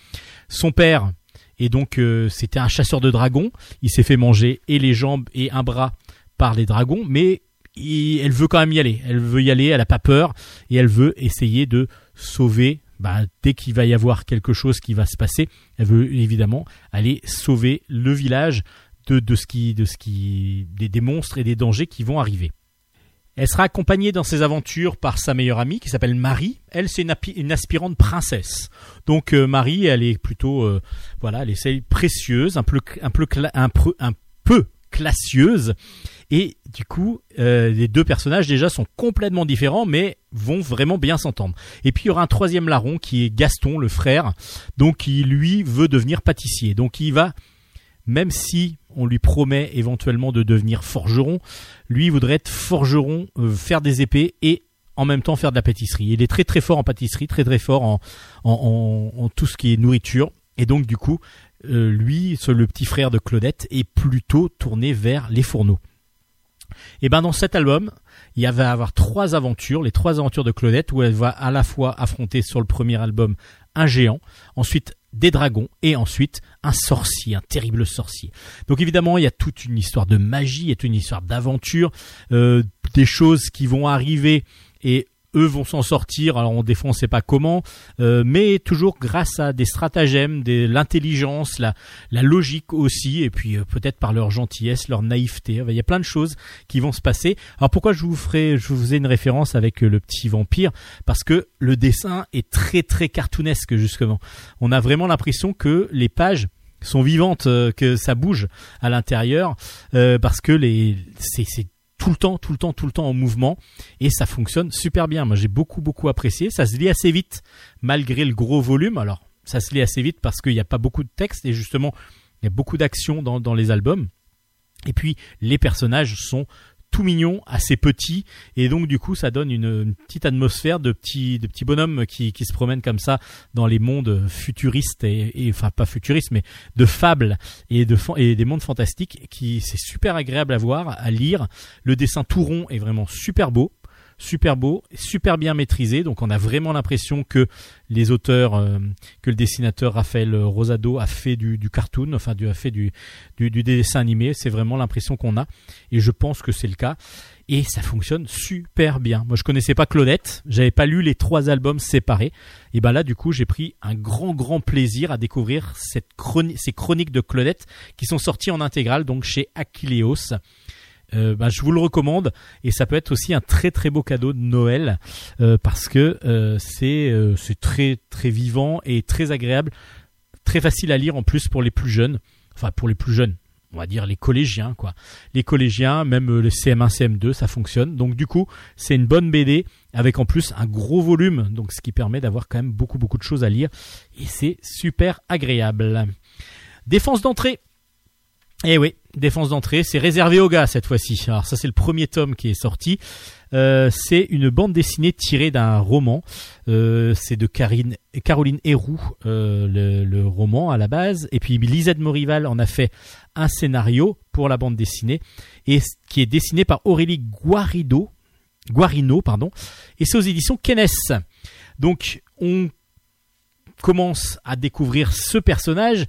Son père, et donc euh, c'était un chasseur de dragons, il s'est fait manger et les jambes et un bras par les dragons, mais elle veut quand même y aller. Elle veut y aller, elle a pas peur et elle veut essayer de sauver bah, dès qu'il va y avoir quelque chose qui va se passer, elle veut évidemment aller sauver le village de, de ce qui, de ce qui, des, monstres et des dangers qui vont arriver. Elle sera accompagnée dans ses aventures par sa meilleure amie qui s'appelle Marie. Elle, c'est une, aspirante princesse. Donc euh, Marie, elle est plutôt, euh, voilà, elle est précieuse, un peu, un peu, un peu, un peu classieuse. Et du coup, euh, les deux personnages déjà sont complètement différents, mais vont vraiment bien s'entendre. Et puis il y aura un troisième larron qui est Gaston, le frère, donc qui lui veut devenir pâtissier. Donc il va, même si on lui promet éventuellement de devenir forgeron, lui voudrait être forgeron, euh, faire des épées et en même temps faire de la pâtisserie. Il est très très fort en pâtisserie, très très fort en, en, en tout ce qui est nourriture. Et donc du coup, euh, lui, le petit frère de Claudette, est plutôt tourné vers les fourneaux. Et ben dans cet album, il va avoir trois aventures, les trois aventures de Claudette, où elle va à la fois affronter sur le premier album un géant, ensuite des dragons et ensuite un sorcier, un terrible sorcier. Donc évidemment, il y a toute une histoire de magie, il y a toute une histoire d'aventure, euh, des choses qui vont arriver et eux vont s'en sortir. Alors on défend, on sait pas comment, euh, mais toujours grâce à des stratagèmes, de l'intelligence, la, la logique aussi, et puis euh, peut-être par leur gentillesse, leur naïveté. Il y a plein de choses qui vont se passer. Alors pourquoi je vous ferai, je vous ai une référence avec euh, le petit vampire? Parce que le dessin est très très cartoonesque justement. On a vraiment l'impression que les pages sont vivantes, que ça bouge à l'intérieur, parce que les c'est tout le temps, tout le temps, tout le temps en mouvement et ça fonctionne super bien. Moi, j'ai beaucoup, beaucoup apprécié. Ça se lit assez vite malgré le gros volume. Alors, ça se lit assez vite parce qu'il n'y a pas beaucoup de texte et justement, il y a beaucoup d'action dans, dans les albums. Et puis, les personnages sont tout mignon, assez petit, et donc du coup ça donne une, petite atmosphère de petits, de petits bonhommes qui, qui se promènent comme ça dans les mondes futuristes et, enfin pas futuristes mais de fables et de et des mondes fantastiques qui c'est super agréable à voir, à lire. Le dessin tout rond est vraiment super beau super beau, super bien maîtrisé. Donc on a vraiment l'impression que les auteurs, euh, que le dessinateur Raphaël Rosado a fait du, cartoon, enfin du, a fait du, dessin animé. C'est vraiment l'impression qu'on a. Et je pense que c'est le cas. Et ça fonctionne super bien. Moi, je connaissais pas Claudette. J'avais pas lu les trois albums séparés. Et ben là, du coup, j'ai pris un grand, grand plaisir à découvrir cette ces chroniques de Claudette qui sont sorties en intégrale, donc chez Aquileos. Euh, bah, je vous le recommande et ça peut être aussi un très très beau cadeau de Noël euh, parce que euh, c'est c'est très très vivant et très agréable, très facile à lire en plus pour les plus jeunes, enfin pour les plus jeunes, on va dire les collégiens quoi. Les collégiens, même les CM1, CM2, ça fonctionne. Donc du coup, c'est une bonne BD avec en plus un gros volume, donc ce qui permet d'avoir quand même beaucoup beaucoup de choses à lire et c'est super agréable. Défense d'entrée. Eh oui, défense d'entrée, c'est réservé aux gars cette fois-ci. Alors ça c'est le premier tome qui est sorti. Euh, c'est une bande dessinée tirée d'un roman. Euh, c'est de Caroline Héroux, euh, le, roman à la base. Et puis Lisette Morival en a fait un scénario pour la bande dessinée et qui est dessiné par Aurélie Guarido, Guarino, pardon. Et c'est aux éditions Kenes. Donc on commence à découvrir ce personnage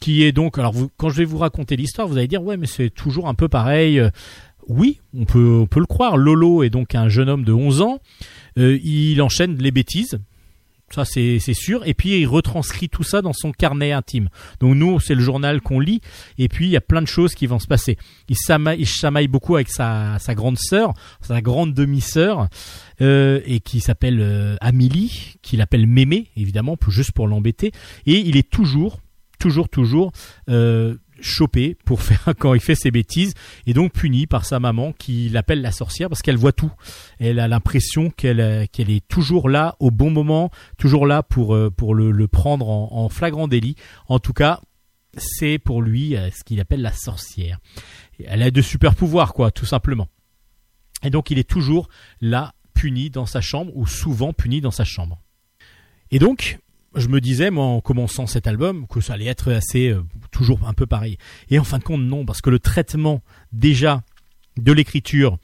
qui est donc alors quand je vais vous raconter l'histoire, vous allez dire ouais mais c'est toujours un peu pareil. Euh, oui, on peut on peut le croire. Lolo est donc un jeune homme de 11 ans. Euh, il enchaîne les bêtises. Ça c'est sûr. Et puis il retranscrit tout ça dans son carnet intime. Donc nous c'est le journal qu'on lit. Et puis il y a plein de choses qui vont se passer. Il s'amaille, il chamaille beaucoup avec sa, sa grande sœur, sa grande demi-sœur, euh, et qui s'appelle Amélie, qu'il appelle Mémé évidemment, juste pour l'embêter. Et il est toujours toujours, toujours euh, chopé pour faire quand il fait ses bêtises et donc puni par sa maman qui l'appelle la sorcière parce qu'elle voit tout. Elle a l'impression qu'elle euh, qu'elle est toujours là au bon moment, toujours là pour euh, pour le, prendre en, flagrant délit. En tout cas, c'est pour lui ce qu'il appelle la sorcière. Elle a de super pouvoirs quoi, tout simplement. Et donc il est toujours là puni dans sa chambre ou souvent puni dans sa chambre. Et donc, je me disais, moi, en commençant cet album, que ça allait être assez, euh, toujours un peu pareil. Et en fin de compte, non, parce que le traitement, déjà, de l'écriture,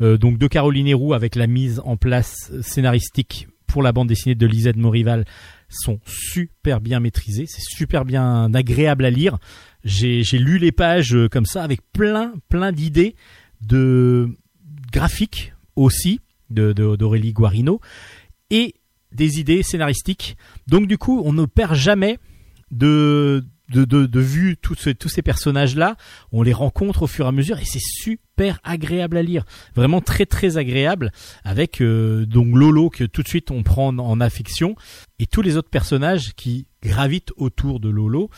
euh, donc de Caroline Héroux avec la mise en place scénaristique pour la bande dessinée de Lisette Morival, sont super bien maîtrisés, c'est super bien agréable à lire. J'ai lu les pages euh, comme ça avec plein, plein d'idées de graphiques aussi de d'Aurélie Guarino et des idées scénaristiques. Donc du coup, on ne perd jamais de de, de, vue tous, tous ces personnages-là. On les rencontre au fur et à mesure et c'est super agréable à lire. Vraiment très très agréable avec euh, donc Lolo que tout de suite on prend en affection et tous les autres personnages qui gravitent autour de Lolo.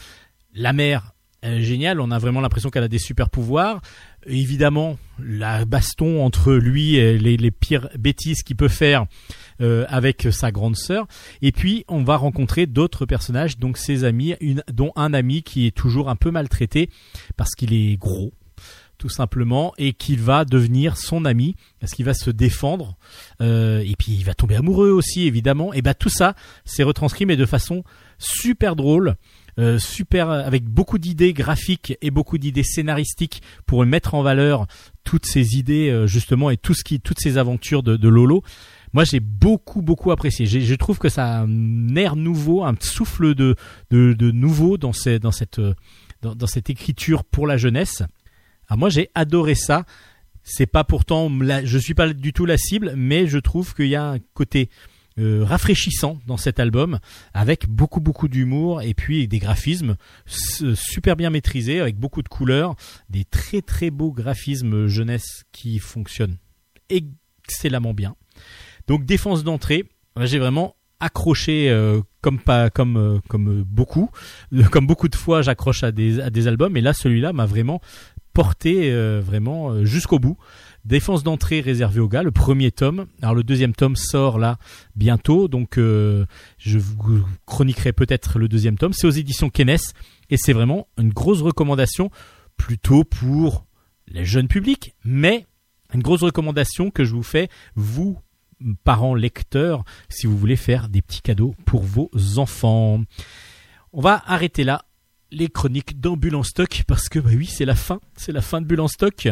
La mère géniale, on a vraiment l'impression qu'elle a des super pouvoirs. Évidemment, la baston entre lui et les, pires bêtises qu'il peut faire euh, avec sa grande sœur. Et puis on va rencontrer d'autres personnages, donc ses amis, dont un ami qui est toujours un peu maltraité parce qu'il est gros tout simplement, et qu'il va devenir son ami, parce qu'il va se défendre, euh, et puis il va tomber amoureux aussi, évidemment. Et bah tout ça, c'est retranscrit, mais de façon super drôle. Euh, super avec beaucoup d'idées graphiques et beaucoup d'idées scénaristiques pour mettre en valeur toutes ces idées euh, justement et tout ce qui toutes ces aventures de, Lolo. Moi, j'ai beaucoup beaucoup apprécié. Je trouve que ça a un air nouveau, un souffle de de, nouveau dans ces, dans cette euh, dans, cette écriture pour la jeunesse. Alors moi, j'ai adoré ça. C'est pas pourtant je suis pas du tout la cible, mais je trouve qu'il y a un côté euh, rafraîchissant dans cet album avec beaucoup beaucoup d'humour et puis des graphismes super bien maîtrisés avec beaucoup de couleurs, des très très beaux graphismes jeunesse qui fonctionnent excellemment bien. Donc défense d'entrée, j'ai vraiment accroché euh, comme pas comme euh, comme beaucoup comme beaucoup de fois j'accroche à des à des albums et là celui-là m'a vraiment porté euh, vraiment euh, jusqu'au bout. Défense d'entrée réservée aux gars, le premier tome. Alors le deuxième tome sort là bientôt, donc euh, je vous chroniquerai peut-être le deuxième tome. C'est aux éditions Kenes et c'est vraiment une grosse recommandation plutôt pour les jeunes publics, mais une grosse recommandation que je vous fais, vous parents lecteurs, si vous voulez faire des petits cadeaux pour vos enfants. On va arrêter là les chroniques d'Ambulance Stock parce que bah oui, c'est la fin, c'est la fin de Bulle en Stock.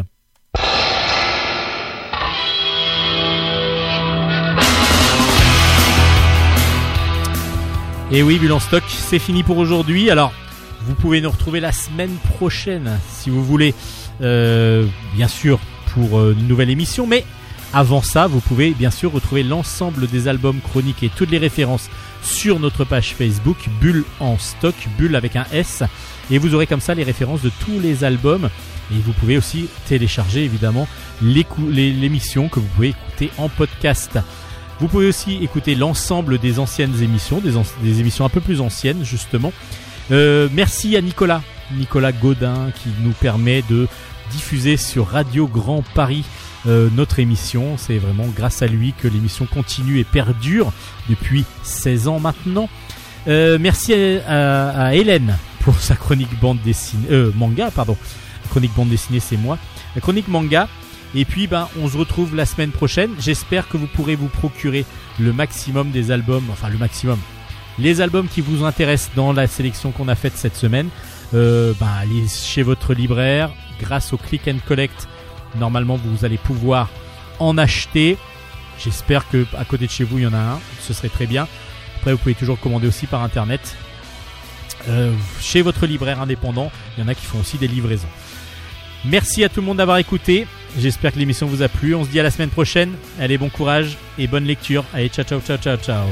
Et oui, Bulle en Stock, c'est fini pour aujourd'hui. Alors, vous pouvez nous retrouver la semaine prochaine si vous voulez, euh, bien sûr, pour euh, une nouvelle émission. Mais avant ça, vous pouvez bien sûr retrouver l'ensemble des albums chroniques et toutes les références sur notre page Facebook Bulle en stock, Bulle avec un S. Et vous aurez comme ça les références de tous les albums. Et vous pouvez aussi télécharger évidemment l'émission que vous pouvez écouter en podcast. Vous pouvez aussi écouter l'ensemble des anciennes émissions, des, émissions un peu plus anciennes justement. Euh, merci à Nicolas, Nicolas Godin qui nous permet de diffuser sur Radio Grand Paris euh, notre émission. C'est vraiment grâce à lui que l'émission continue et perdure depuis 16 ans maintenant. Euh, merci à, Hélène pour sa chronique bande dessinée, manga, pardon. La chronique bande dessinée, c'est moi. La chronique manga. Et puis, ben, on se retrouve la semaine prochaine. J'espère que vous pourrez vous procurer le maximum des albums, enfin le maximum, les albums qui vous intéressent dans la sélection qu'on a faite cette semaine. Euh, ben, allez chez votre libraire. Grâce au click and collect, normalement, vous allez pouvoir en acheter. J'espère que à côté de chez vous, il y en a un. Ce serait très bien. Après, vous pouvez toujours commander aussi par internet. Euh, chez votre libraire indépendant, il y en a qui font aussi des livraisons. Merci à tout le monde d'avoir écouté. J'espère que l'émission vous a plu. On se dit à la semaine prochaine. Allez, bon courage et bonne lecture. Allez, ciao, ciao, ciao, ciao, ciao.